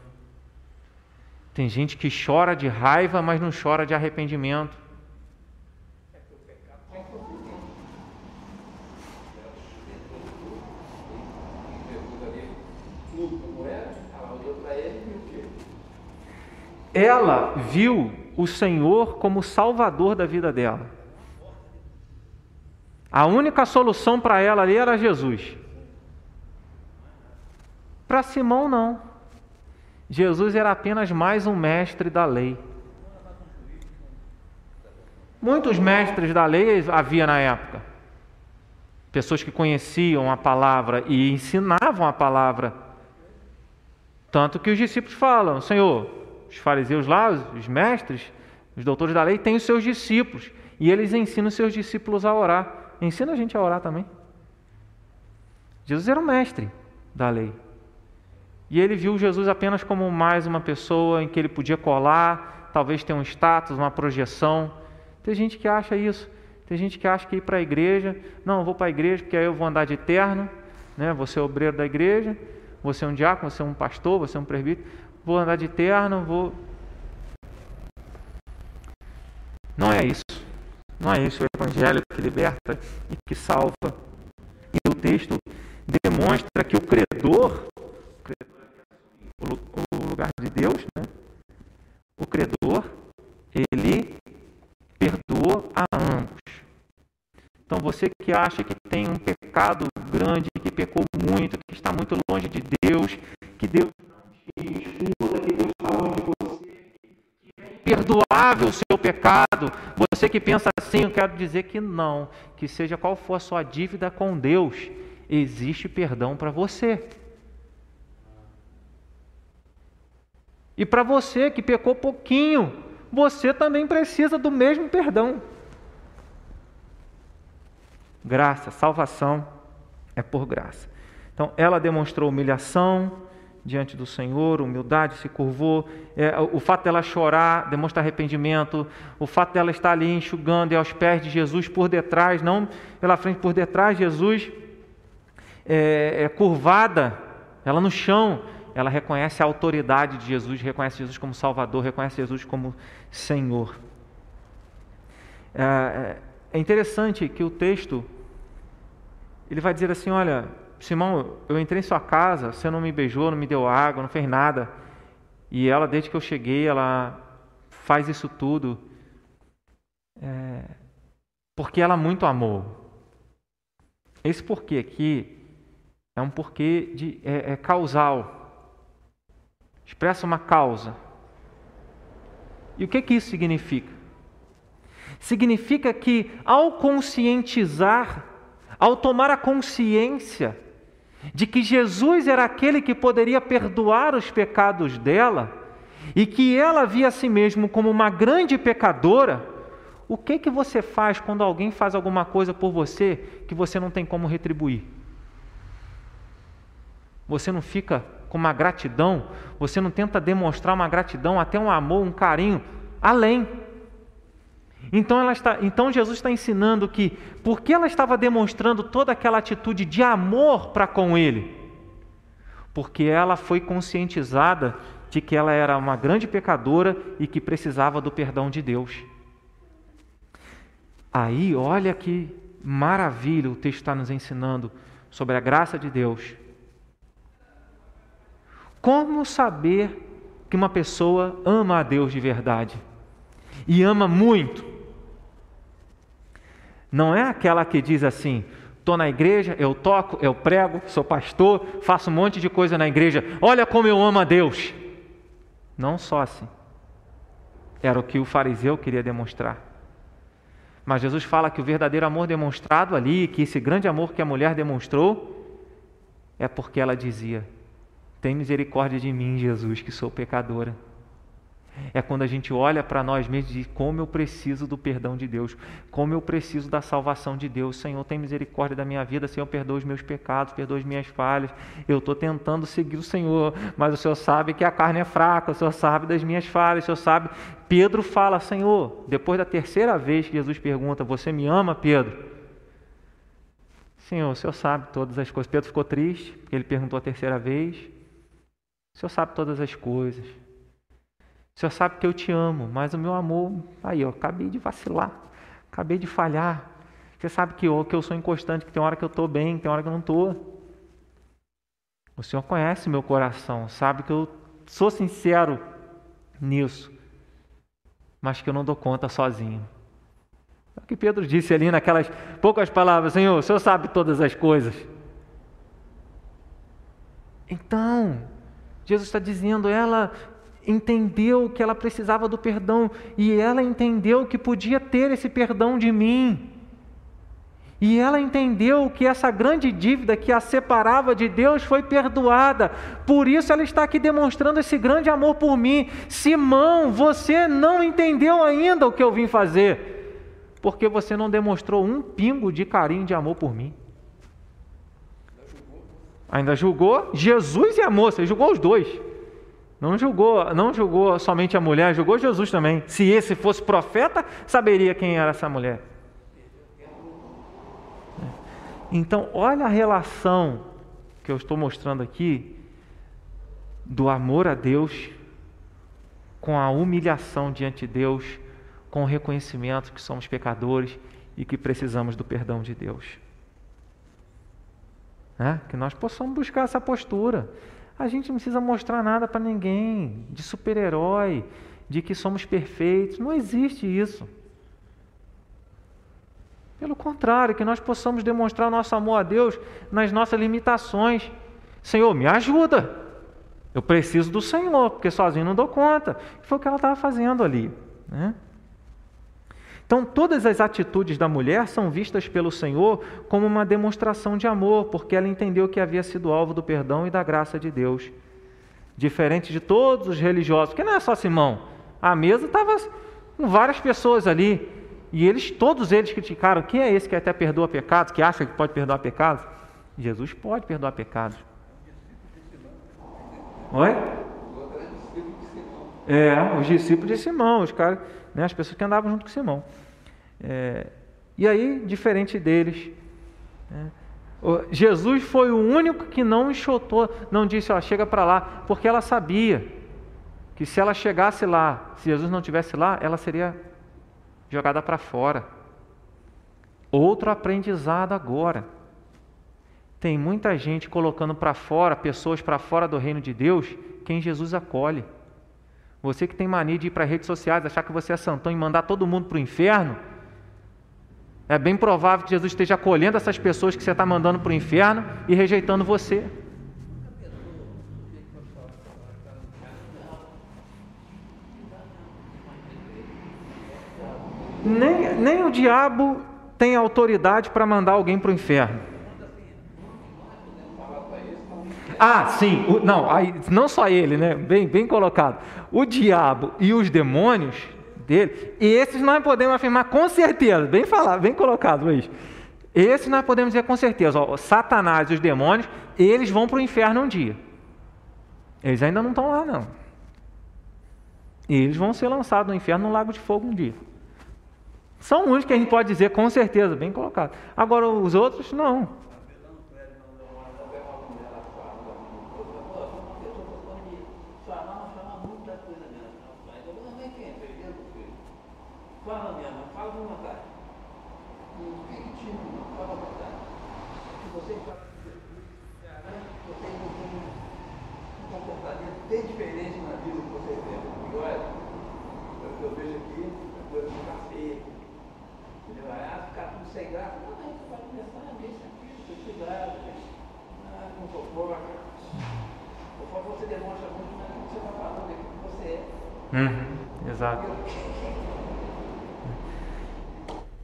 Tem gente que chora de raiva, mas não chora de arrependimento. Ela viu o Senhor como salvador da vida dela. A única solução para ela ali era Jesus. Para Simão, não. Jesus era apenas mais um mestre da lei. Muitos mestres da lei havia na época. Pessoas que conheciam a palavra e ensinavam a palavra. Tanto que os discípulos falam: Senhor, os fariseus lá, os mestres, os doutores da lei, têm os seus discípulos. E eles ensinam os seus discípulos a orar. Ensina a gente a orar também. Jesus era o mestre da lei. E ele viu Jesus apenas como mais uma pessoa em que ele podia colar, talvez ter um status, uma projeção. Tem gente que acha isso. Tem gente que acha que ir para a igreja, não, eu vou para a igreja porque aí eu vou andar de terno, né? vou ser obreiro da igreja, vou ser um diácono, vou ser um pastor, vou ser um presbítero, vou andar de terno, vou. Não é isso. Não é isso o evangelho que liberta e que salva. E o texto demonstra que o credor o lugar de Deus, né? o credor, ele perdoa a ambos. Então você que acha que tem um pecado grande, que pecou muito, que está muito longe de Deus, que Deus escuta, que Deus longe de você, que imperdoável o seu pecado, você que pensa assim, eu quero dizer que não, que seja qual for a sua dívida com Deus, existe perdão para você. E para você que pecou pouquinho, você também precisa do mesmo perdão. Graça, salvação é por graça. Então, ela demonstrou humilhação diante do Senhor, humildade, se curvou. É, o fato dela chorar demonstra arrependimento. O fato dela estar ali enxugando e aos pés de Jesus por detrás, não pela frente, por detrás de Jesus, é, é curvada, ela no chão, ela reconhece a autoridade de Jesus, reconhece Jesus como Salvador, reconhece Jesus como Senhor. É, é, é interessante que o texto ele vai dizer assim: olha, Simão, eu entrei em sua casa, você não me beijou, não me deu água, não fez nada. E ela, desde que eu cheguei, ela faz isso tudo é, porque ela muito amou. Esse porquê aqui é um porquê de, é, é causal expressa uma causa. E o que, que isso significa? Significa que ao conscientizar, ao tomar a consciência de que Jesus era aquele que poderia perdoar os pecados dela e que ela via a si mesmo como uma grande pecadora, o que que você faz quando alguém faz alguma coisa por você que você não tem como retribuir? Você não fica com uma gratidão, você não tenta demonstrar uma gratidão, até um amor, um carinho, além. Então, ela está, então Jesus está ensinando que, porque ela estava demonstrando toda aquela atitude de amor para com Ele? Porque ela foi conscientizada de que ela era uma grande pecadora e que precisava do perdão de Deus. Aí, olha que maravilha o texto está nos ensinando sobre a graça de Deus. Como saber que uma pessoa ama a Deus de verdade? E ama muito. Não é aquela que diz assim: estou na igreja, eu toco, eu prego, sou pastor, faço um monte de coisa na igreja, olha como eu amo a Deus. Não só assim. Era o que o fariseu queria demonstrar. Mas Jesus fala que o verdadeiro amor demonstrado ali, que esse grande amor que a mulher demonstrou, é porque ela dizia: tem misericórdia de mim, Jesus, que sou pecadora. É quando a gente olha para nós mesmos e diz como eu preciso do perdão de Deus, como eu preciso da salvação de Deus. Senhor, tem misericórdia da minha vida, Senhor, perdoa os meus pecados, perdoa as minhas falhas. Eu estou tentando seguir o Senhor, mas o Senhor sabe que a carne é fraca, o Senhor sabe das minhas falhas, o Senhor sabe. Pedro fala, Senhor, depois da terceira vez que Jesus pergunta: Você me ama, Pedro? Senhor, o Senhor sabe todas as coisas. Pedro ficou triste, porque ele perguntou a terceira vez. O Senhor sabe todas as coisas. O Senhor sabe que eu te amo, mas o meu amor, aí, eu acabei de vacilar, acabei de falhar. Você sabe que eu, que eu sou inconstante, que tem hora que eu estou bem, tem hora que eu não estou. O Senhor conhece meu coração, sabe que eu sou sincero nisso, mas que eu não dou conta sozinho. É o que Pedro disse ali naquelas poucas palavras: Senhor, o Senhor sabe todas as coisas. Então, Jesus está dizendo, ela entendeu que ela precisava do perdão e ela entendeu que podia ter esse perdão de mim. E ela entendeu que essa grande dívida que a separava de Deus foi perdoada. Por isso ela está aqui demonstrando esse grande amor por mim. Simão, você não entendeu ainda o que eu vim fazer, porque você não demonstrou um pingo de carinho de amor por mim. Ainda julgou Jesus e a moça, julgou os dois. Não julgou, não julgou somente a mulher, julgou Jesus também. Se esse fosse profeta, saberia quem era essa mulher. Então, olha a relação que eu estou mostrando aqui do amor a Deus com a humilhação diante de Deus, com o reconhecimento que somos pecadores e que precisamos do perdão de Deus. É? Que nós possamos buscar essa postura. A gente não precisa mostrar nada para ninguém, de super-herói, de que somos perfeitos. Não existe isso. Pelo contrário, que nós possamos demonstrar nosso amor a Deus nas nossas limitações. Senhor, me ajuda. Eu preciso do Senhor, porque sozinho não dou conta. Foi o que ela estava fazendo ali. Né? Então, todas as atitudes da mulher são vistas pelo Senhor como uma demonstração de amor, porque ela entendeu que havia sido alvo do perdão e da graça de Deus. Diferente de todos os religiosos, porque não é só Simão, a mesa estava com várias pessoas ali, e eles, todos eles criticaram: quem é esse que até perdoa pecados, que acha que pode perdoar pecados? Jesus pode perdoar pecados. Oi? É, os discípulos de Simão, os caras né, as pessoas que andavam junto com Simão. É, e aí, diferente deles, né, Jesus foi o único que não enxotou, não disse, ó, chega para lá, porque ela sabia que se ela chegasse lá, se Jesus não estivesse lá, ela seria jogada para fora. Outro aprendizado agora. Tem muita gente colocando para fora, pessoas para fora do reino de Deus, quem Jesus acolhe. Você que tem mania de ir para redes sociais, achar que você é santão e mandar todo mundo para o inferno, é bem provável que Jesus esteja acolhendo essas pessoas que você está mandando para o inferno e rejeitando você. Nem, nem o diabo tem autoridade para mandar alguém para o inferno. Ah, sim, o, não, aí, não só ele, né? Bem, bem colocado. O diabo e os demônios dele, e esses nós podemos afirmar com certeza, bem falado, bem colocado, Luiz. Esses nós podemos dizer com certeza, ó, Satanás e os demônios, eles vão para o inferno um dia. Eles ainda não estão lá, não. Eles vão ser lançados no inferno no lago de fogo um dia. São uns que a gente pode dizer com certeza, bem colocado. Agora os outros, não.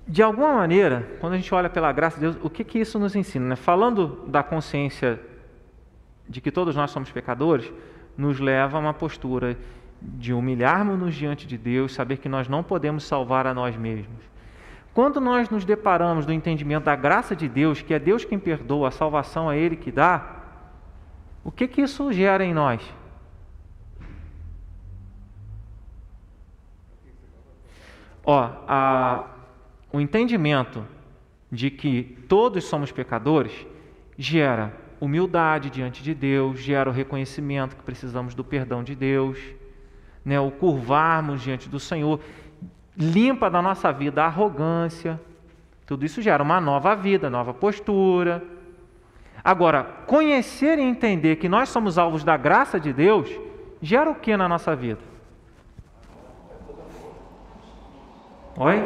De alguma maneira, quando a gente olha pela graça de Deus, o que, que isso nos ensina? Né? Falando da consciência de que todos nós somos pecadores, nos leva a uma postura de humilharmos-nos diante de Deus, saber que nós não podemos salvar a nós mesmos. Quando nós nos deparamos do entendimento da graça de Deus, que é Deus quem perdoa, a salvação é Ele que dá, o que que isso gera em nós? Ó, a, o entendimento de que todos somos pecadores gera humildade diante de Deus, gera o reconhecimento que precisamos do perdão de Deus, né, o curvarmos diante do Senhor, limpa da nossa vida a arrogância. Tudo isso gera uma nova vida, nova postura. Agora, conhecer e entender que nós somos alvos da graça de Deus gera o que na nossa vida? Oi?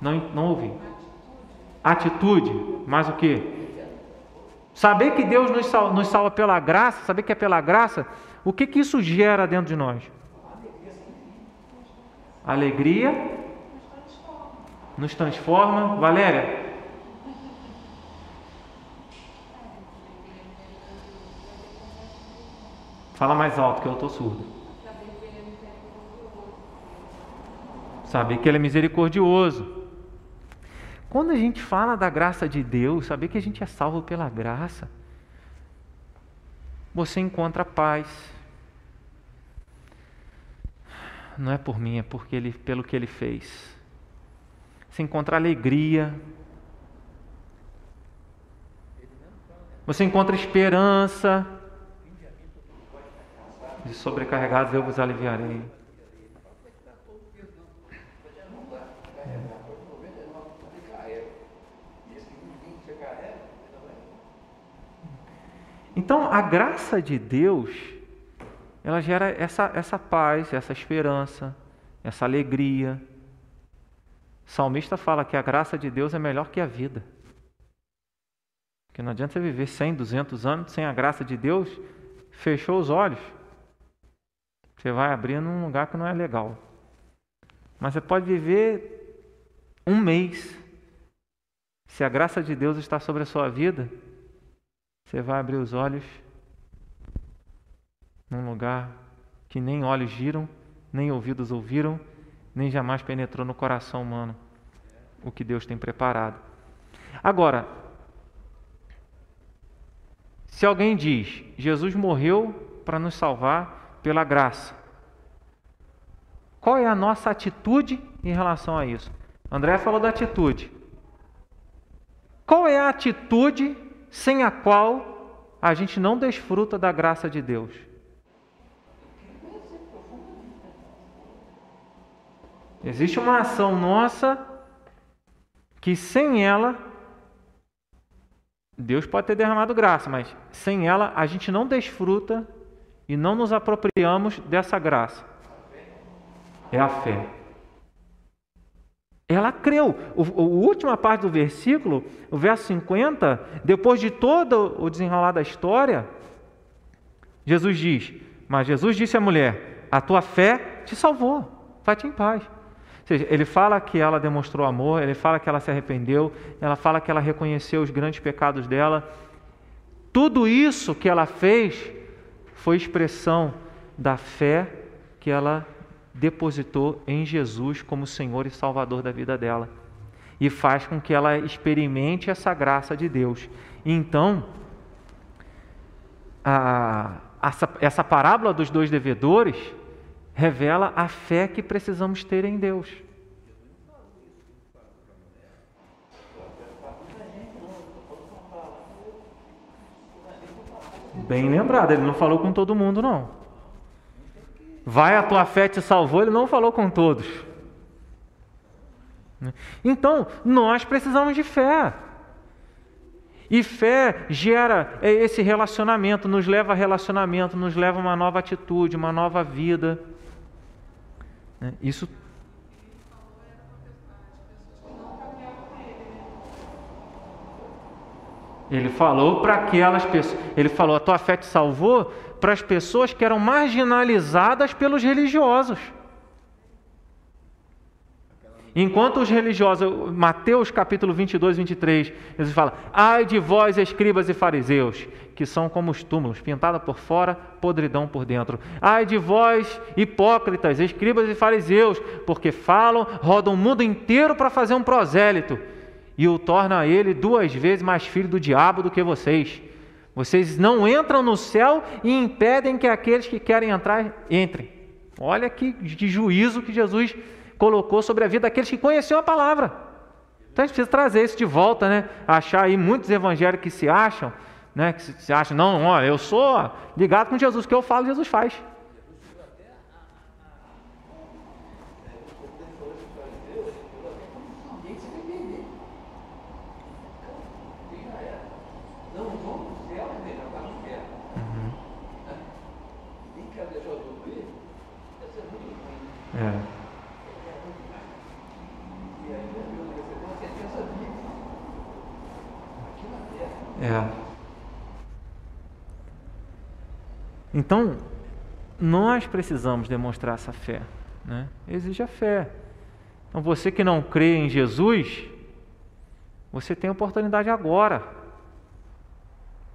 Não, não ouvi. Atitude, mais o que? Saber que Deus nos salva, nos salva, pela graça, saber que é pela graça, o que, que isso gera dentro de nós? Alegria nos transforma. Valéria? Fala mais alto que eu estou surdo. Saber que Ele é misericordioso. Quando a gente fala da graça de Deus, saber que a gente é salvo pela graça, você encontra paz. Não é por mim, é porque ele, pelo que ele fez. Você encontra alegria. Você encontra esperança. De sobrecarregados eu vos aliviarei. Então, a graça de Deus, ela gera essa, essa paz, essa esperança, essa alegria. O salmista fala que a graça de Deus é melhor que a vida. Porque não adianta você viver 100, 200 anos sem a graça de Deus, fechou os olhos. Você vai abrir num lugar que não é legal. Mas você pode viver um mês. Se a graça de Deus está sobre a sua vida, você vai abrir os olhos num lugar que nem olhos viram, nem ouvidos ouviram, nem jamais penetrou no coração humano o que Deus tem preparado. Agora, se alguém diz, Jesus morreu para nos salvar pela graça, qual é a nossa atitude em relação a isso? André falou da atitude. Qual é a atitude sem a qual a gente não desfruta da graça de Deus. Existe uma ação nossa que sem ela Deus pode ter derramado graça, mas sem ela a gente não desfruta e não nos apropriamos dessa graça. É a fé. Ela creu. O, a última parte do versículo, o verso 50, depois de todo o desenrolar da história, Jesus diz: Mas Jesus disse à mulher: A tua fé te salvou, vai-te em paz. Ou seja, ele fala que ela demonstrou amor, ele fala que ela se arrependeu, ela fala que ela reconheceu os grandes pecados dela. Tudo isso que ela fez foi expressão da fé que ela depositou em Jesus como Senhor e Salvador da vida dela. E faz com que ela experimente essa graça de Deus. então, a, essa, essa parábola dos dois devedores revela a fé que precisamos ter em Deus. Bem lembrado, ele não falou com todo mundo, não. Vai, a tua fé te salvou, ele não falou com todos. Então, nós precisamos de fé. E fé gera esse relacionamento, nos leva a relacionamento, nos leva a uma nova atitude, uma nova vida. Isso Ele falou para aquelas pessoas, ele falou: a tua fé te salvou para as pessoas que eram marginalizadas pelos religiosos. Enquanto os religiosos, Mateus capítulo 22, 23, Jesus fala: Ai de vós, escribas e fariseus, que são como os túmulos, pintada por fora, podridão por dentro. Ai de vós, hipócritas, escribas e fariseus, porque falam, rodam o mundo inteiro para fazer um prosélito, e o torna ele duas vezes mais filho do diabo do que vocês. Vocês não entram no céu e impedem que aqueles que querem entrar entrem. Olha que, que juízo que Jesus colocou sobre a vida daqueles que conheciam a palavra. Então a gente precisa trazer isso de volta, né? Achar aí muitos evangélicos que se acham, né? Que se acham, não, olha, eu sou ligado com Jesus, o que eu falo, Jesus faz. Então, nós precisamos demonstrar essa fé. Né? Exige a fé. Então, você que não crê em Jesus, você tem oportunidade agora.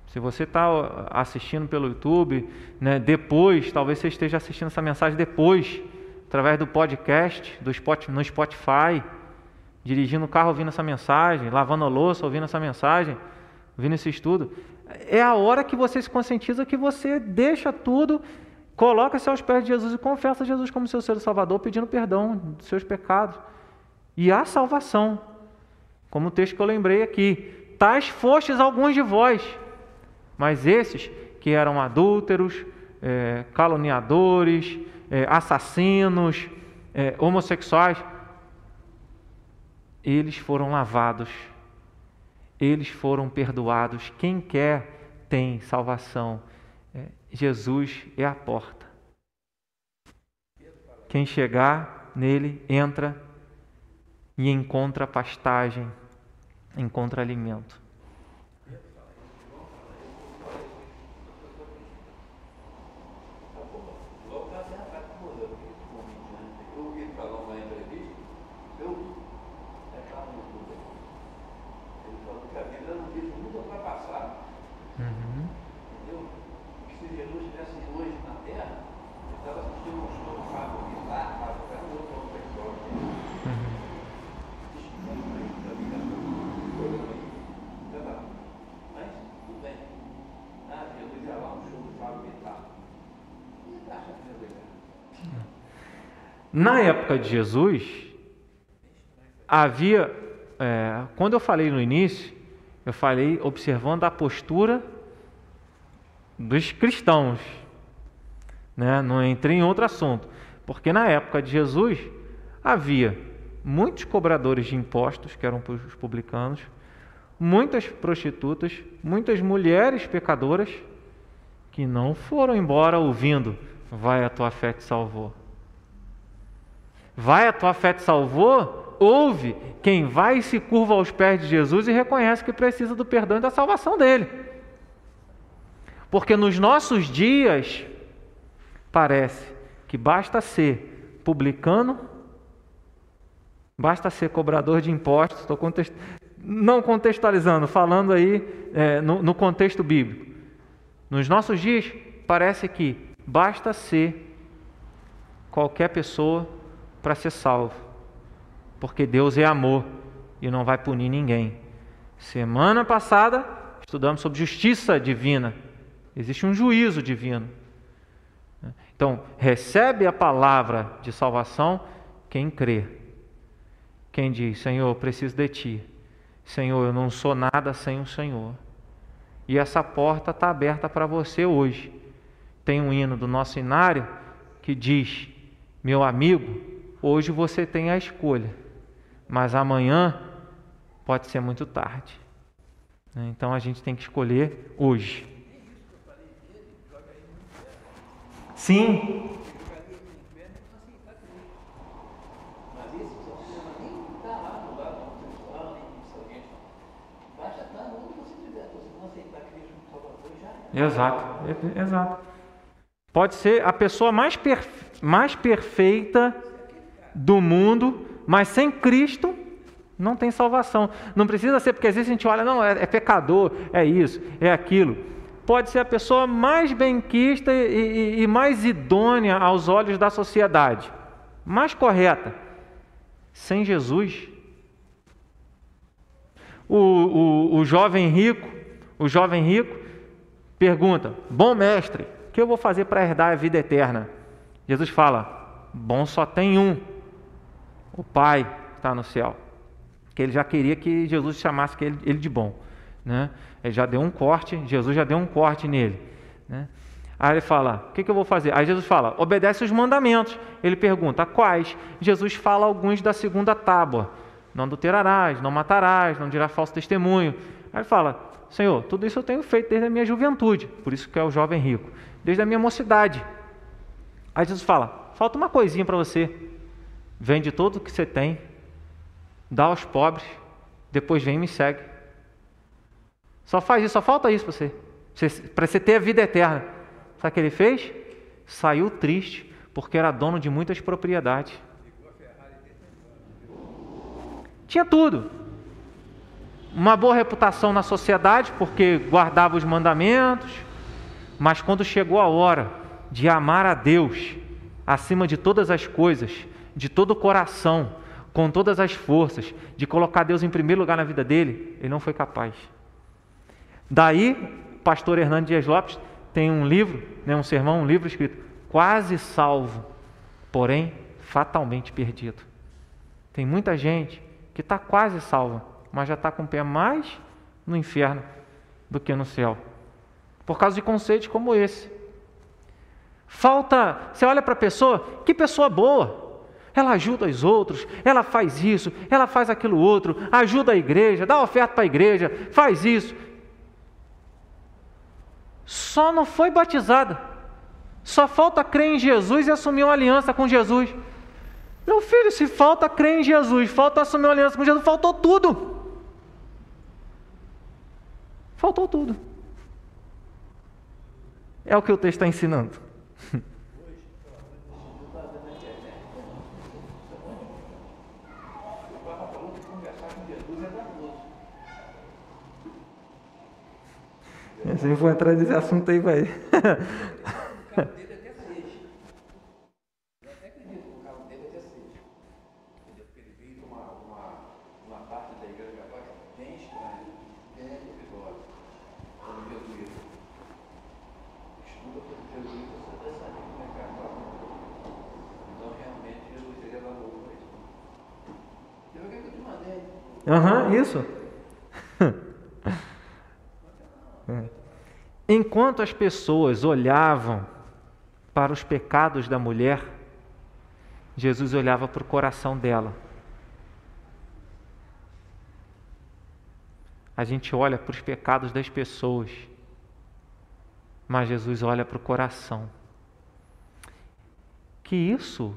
Se você está assistindo pelo YouTube, né, depois, talvez você esteja assistindo essa mensagem depois, através do podcast, do Spot, no Spotify, dirigindo o carro ouvindo essa mensagem, lavando a louça ouvindo essa mensagem ouvindo esse estudo, é a hora que você se conscientiza que você deixa tudo, coloca-se aos pés de Jesus e confessa Jesus como seu Senhor Salvador, pedindo perdão dos seus pecados. E há salvação. Como o texto que eu lembrei aqui. Tais fostes alguns de vós, mas esses que eram adúlteros, é, caluniadores, é, assassinos, é, homossexuais, eles foram lavados eles foram perdoados. Quem quer tem salvação. É, Jesus é a porta. Quem chegar nele entra e encontra pastagem, encontra alimento. Na época de Jesus, havia, é, quando eu falei no início, eu falei observando a postura dos cristãos, né? não entrei em outro assunto, porque na época de Jesus havia muitos cobradores de impostos, que eram os publicanos, muitas prostitutas, muitas mulheres pecadoras que não foram embora ouvindo: Vai, a tua fé te salvou. Vai, a tua fé te salvou? Ouve quem vai e se curva aos pés de Jesus e reconhece que precisa do perdão e da salvação dele. Porque nos nossos dias, parece que basta ser publicano, basta ser cobrador de impostos, estou contexto, não contextualizando, falando aí é, no, no contexto bíblico. Nos nossos dias, parece que basta ser qualquer pessoa para ser salvo, porque Deus é amor e não vai punir ninguém. Semana passada estudamos sobre justiça divina. Existe um juízo divino. Então, recebe a palavra de salvação quem crê. Quem diz: Senhor, eu preciso de ti. Senhor, eu não sou nada sem o Senhor. E essa porta está aberta para você hoje. Tem um hino do nosso inário que diz: Meu amigo, Hoje você tem a escolha, mas amanhã pode ser muito tarde. Então a gente tem que escolher hoje. Sim. Exato, exato. Pode ser a pessoa mais, perfe mais perfeita do mundo, mas sem Cristo não tem salvação. Não precisa ser, porque às vezes a gente olha, não, é, é pecador, é isso, é aquilo. Pode ser a pessoa mais benquista e, e, e mais idônea aos olhos da sociedade, mais correta. Sem Jesus, o, o, o jovem rico, o jovem rico pergunta: Bom mestre, o que eu vou fazer para herdar a vida eterna? Jesus fala: Bom só tem um, o Pai está no céu. Que ele já queria que Jesus chamasse ele, ele de bom. Né? Ele já deu um corte, Jesus já deu um corte nele. Né? Aí ele fala: O que, que, eu vou fazer? Aí Jesus fala: Obedece os mandamentos. Ele pergunta: Quais? Jesus fala alguns da segunda tábua: Não adulterarás, não matarás, não dirás falso testemunho. Aí ele fala: Senhor, tudo isso eu tenho feito desde a minha juventude, por isso que é o jovem rico, desde a minha mocidade. Aí Jesus fala: falta uma coisinha para você. Vende tudo o que você tem, dá aos pobres, depois vem e me segue. Só faz isso, só falta isso para você, para você ter a vida eterna. Sabe o que ele fez? Saiu triste, porque era dono de muitas propriedades. Tinha tudo, uma boa reputação na sociedade, porque guardava os mandamentos, mas quando chegou a hora de amar a Deus acima de todas as coisas, de todo o coração, com todas as forças, de colocar Deus em primeiro lugar na vida dele, ele não foi capaz. Daí, o pastor Hernando Dias Lopes tem um livro, né, um sermão, um livro escrito Quase Salvo, porém fatalmente perdido. Tem muita gente que está quase salva, mas já está com o pé mais no inferno do que no céu. Por causa de conceitos como esse. Falta, você olha para a pessoa, que pessoa boa. Ela ajuda os outros, ela faz isso, ela faz aquilo outro, ajuda a igreja, dá oferta para a igreja, faz isso. Só não foi batizada. Só falta crer em Jesus e assumir uma aliança com Jesus. Meu filho, se falta crer em Jesus, falta assumir uma aliança com Jesus, faltou tudo. Faltou tudo. É o que o texto está ensinando. Se for entrar nesse assunto aí, vai. Aham, uhum, isso. Enquanto as pessoas olhavam para os pecados da mulher, Jesus olhava para o coração dela. A gente olha para os pecados das pessoas, mas Jesus olha para o coração. Que isso,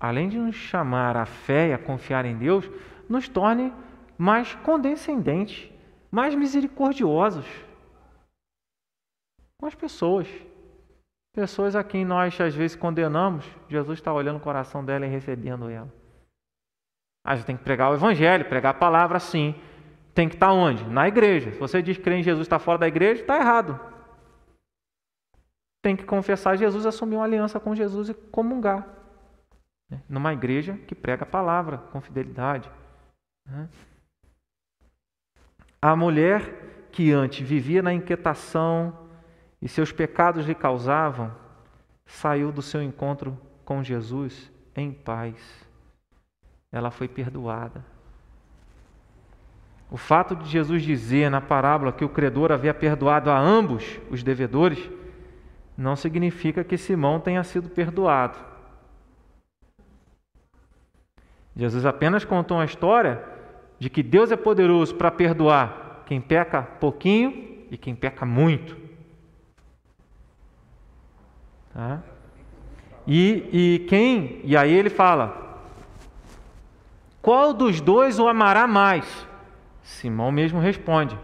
além de nos chamar a fé e a confiar em Deus, nos torne mais condescendentes, mais misericordiosos as pessoas. Pessoas a quem nós às vezes condenamos, Jesus está olhando o coração dela e recebendo ela. A gente tem que pregar o Evangelho, pregar a palavra sim. Tem que estar onde? Na igreja. Se você diz que crê em Jesus está fora da igreja, está errado. Tem que confessar Jesus, assumir uma aliança com Jesus e comungar. Numa igreja que prega a palavra com fidelidade. Né? A mulher que antes vivia na inquietação e seus pecados lhe causavam, saiu do seu encontro com Jesus em paz. Ela foi perdoada. O fato de Jesus dizer na parábola que o credor havia perdoado a ambos os devedores não significa que Simão tenha sido perdoado. Jesus apenas contou uma história de que Deus é poderoso para perdoar quem peca pouquinho e quem peca muito. Tá? E, e quem, e aí ele fala: qual dos dois o amará mais? Simão mesmo responde: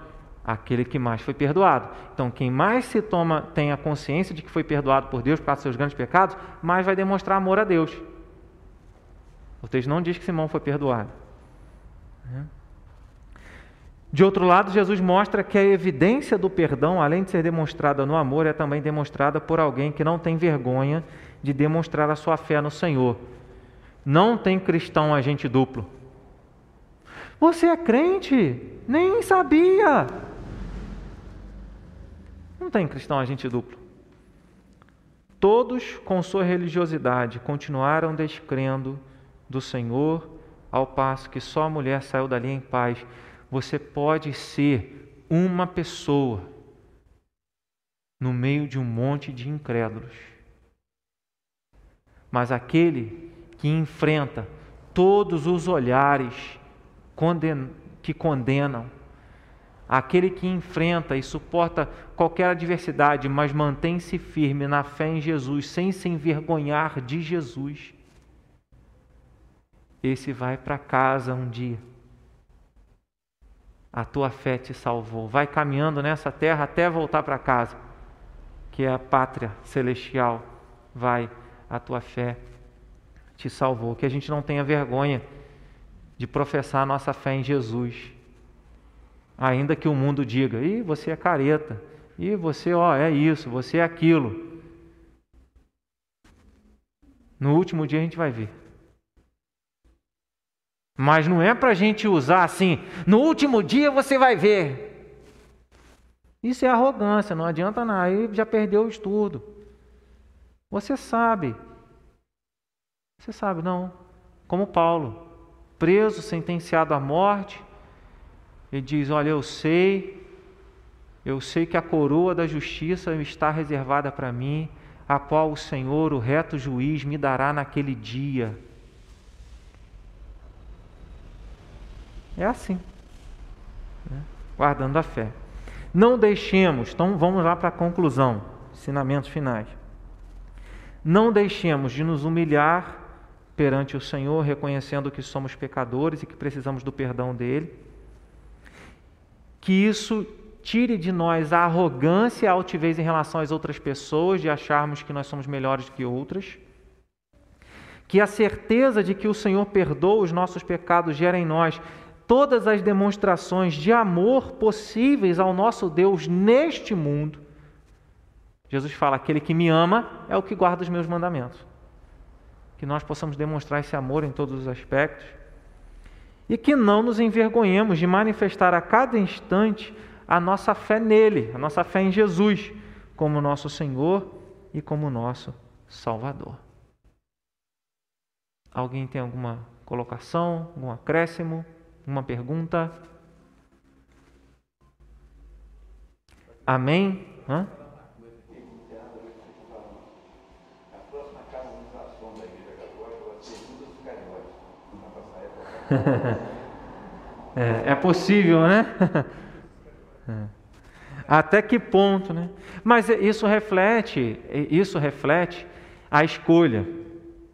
aquele que mais foi perdoado. Então, quem mais se toma, tem a consciência de que foi perdoado por Deus dos seus grandes pecados, mais vai demonstrar amor a Deus. O texto não diz que Simão foi perdoado. Né? De outro lado, Jesus mostra que a evidência do perdão, além de ser demonstrada no amor, é também demonstrada por alguém que não tem vergonha de demonstrar a sua fé no Senhor. Não tem cristão agente duplo. Você é crente? Nem sabia. Não tem cristão agente duplo. Todos, com sua religiosidade, continuaram descrendo do Senhor, ao passo que só a mulher saiu dali em paz. Você pode ser uma pessoa no meio de um monte de incrédulos. Mas aquele que enfrenta todos os olhares que condenam, aquele que enfrenta e suporta qualquer adversidade, mas mantém-se firme na fé em Jesus, sem se envergonhar de Jesus, esse vai para casa um dia. A tua fé te salvou. Vai caminhando nessa terra até voltar para casa, que é a pátria celestial. Vai, a tua fé te salvou. Que a gente não tenha vergonha de professar a nossa fé em Jesus. Ainda que o mundo diga: "Ih, você é careta. E você, ó, é isso, você é aquilo". No último dia a gente vai ver. Mas não é para a gente usar assim, no último dia você vai ver. Isso é arrogância, não adianta nada, aí já perdeu o estudo. Você sabe você sabe, não. Como Paulo, preso, sentenciado à morte, ele diz: Olha, eu sei, eu sei que a coroa da justiça está reservada para mim, a qual o Senhor, o reto juiz, me dará naquele dia. É assim, né? guardando a fé. Não deixemos, então vamos lá para a conclusão, ensinamentos finais. Não deixemos de nos humilhar perante o Senhor, reconhecendo que somos pecadores e que precisamos do perdão dele. Que isso tire de nós a arrogância e a altivez em relação às outras pessoas, de acharmos que nós somos melhores que outras. Que a certeza de que o Senhor perdoa os nossos pecados gera em nós todas as demonstrações de amor possíveis ao nosso Deus neste mundo. Jesus fala: aquele que me ama é o que guarda os meus mandamentos que nós possamos demonstrar esse amor em todos os aspectos e que não nos envergonhemos de manifestar a cada instante a nossa fé nele, a nossa fé em Jesus, como nosso Senhor e como nosso Salvador. Alguém tem alguma colocação, algum acréscimo, uma pergunta? Amém? Hã? é, é possível, né? É. Até que ponto, né? Mas isso reflete, isso reflete a escolha,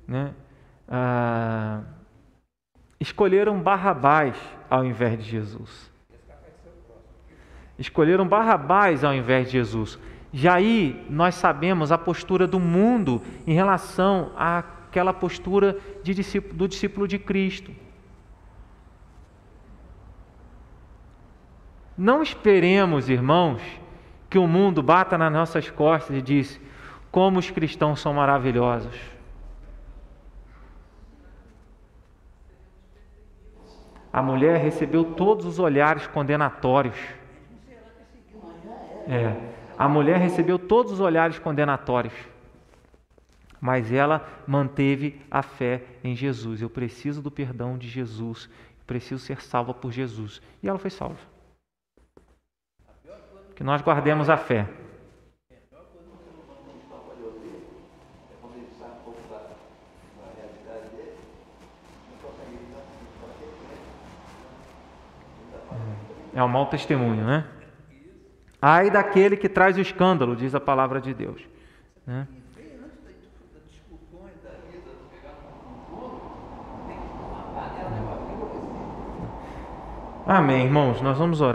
né? Ah, escolheram Barrabás ao invés de Jesus. Escolheram Barrabás ao invés de Jesus. Já aí nós sabemos a postura do mundo em relação àquela postura discípulo, do discípulo de Cristo. Não esperemos, irmãos, que o mundo bata nas nossas costas e diz: como os cristãos são maravilhosos. A mulher recebeu todos os olhares condenatórios. É, a mulher recebeu todos os olhares condenatórios. Mas ela manteve a fé em Jesus. Eu preciso do perdão de Jesus. preciso ser salva por Jesus. E ela foi salva que nós guardemos a fé. É um mau testemunho, né? Ai daquele que traz o escândalo, diz a palavra de Deus. Né? Amém, irmãos. Nós vamos orar.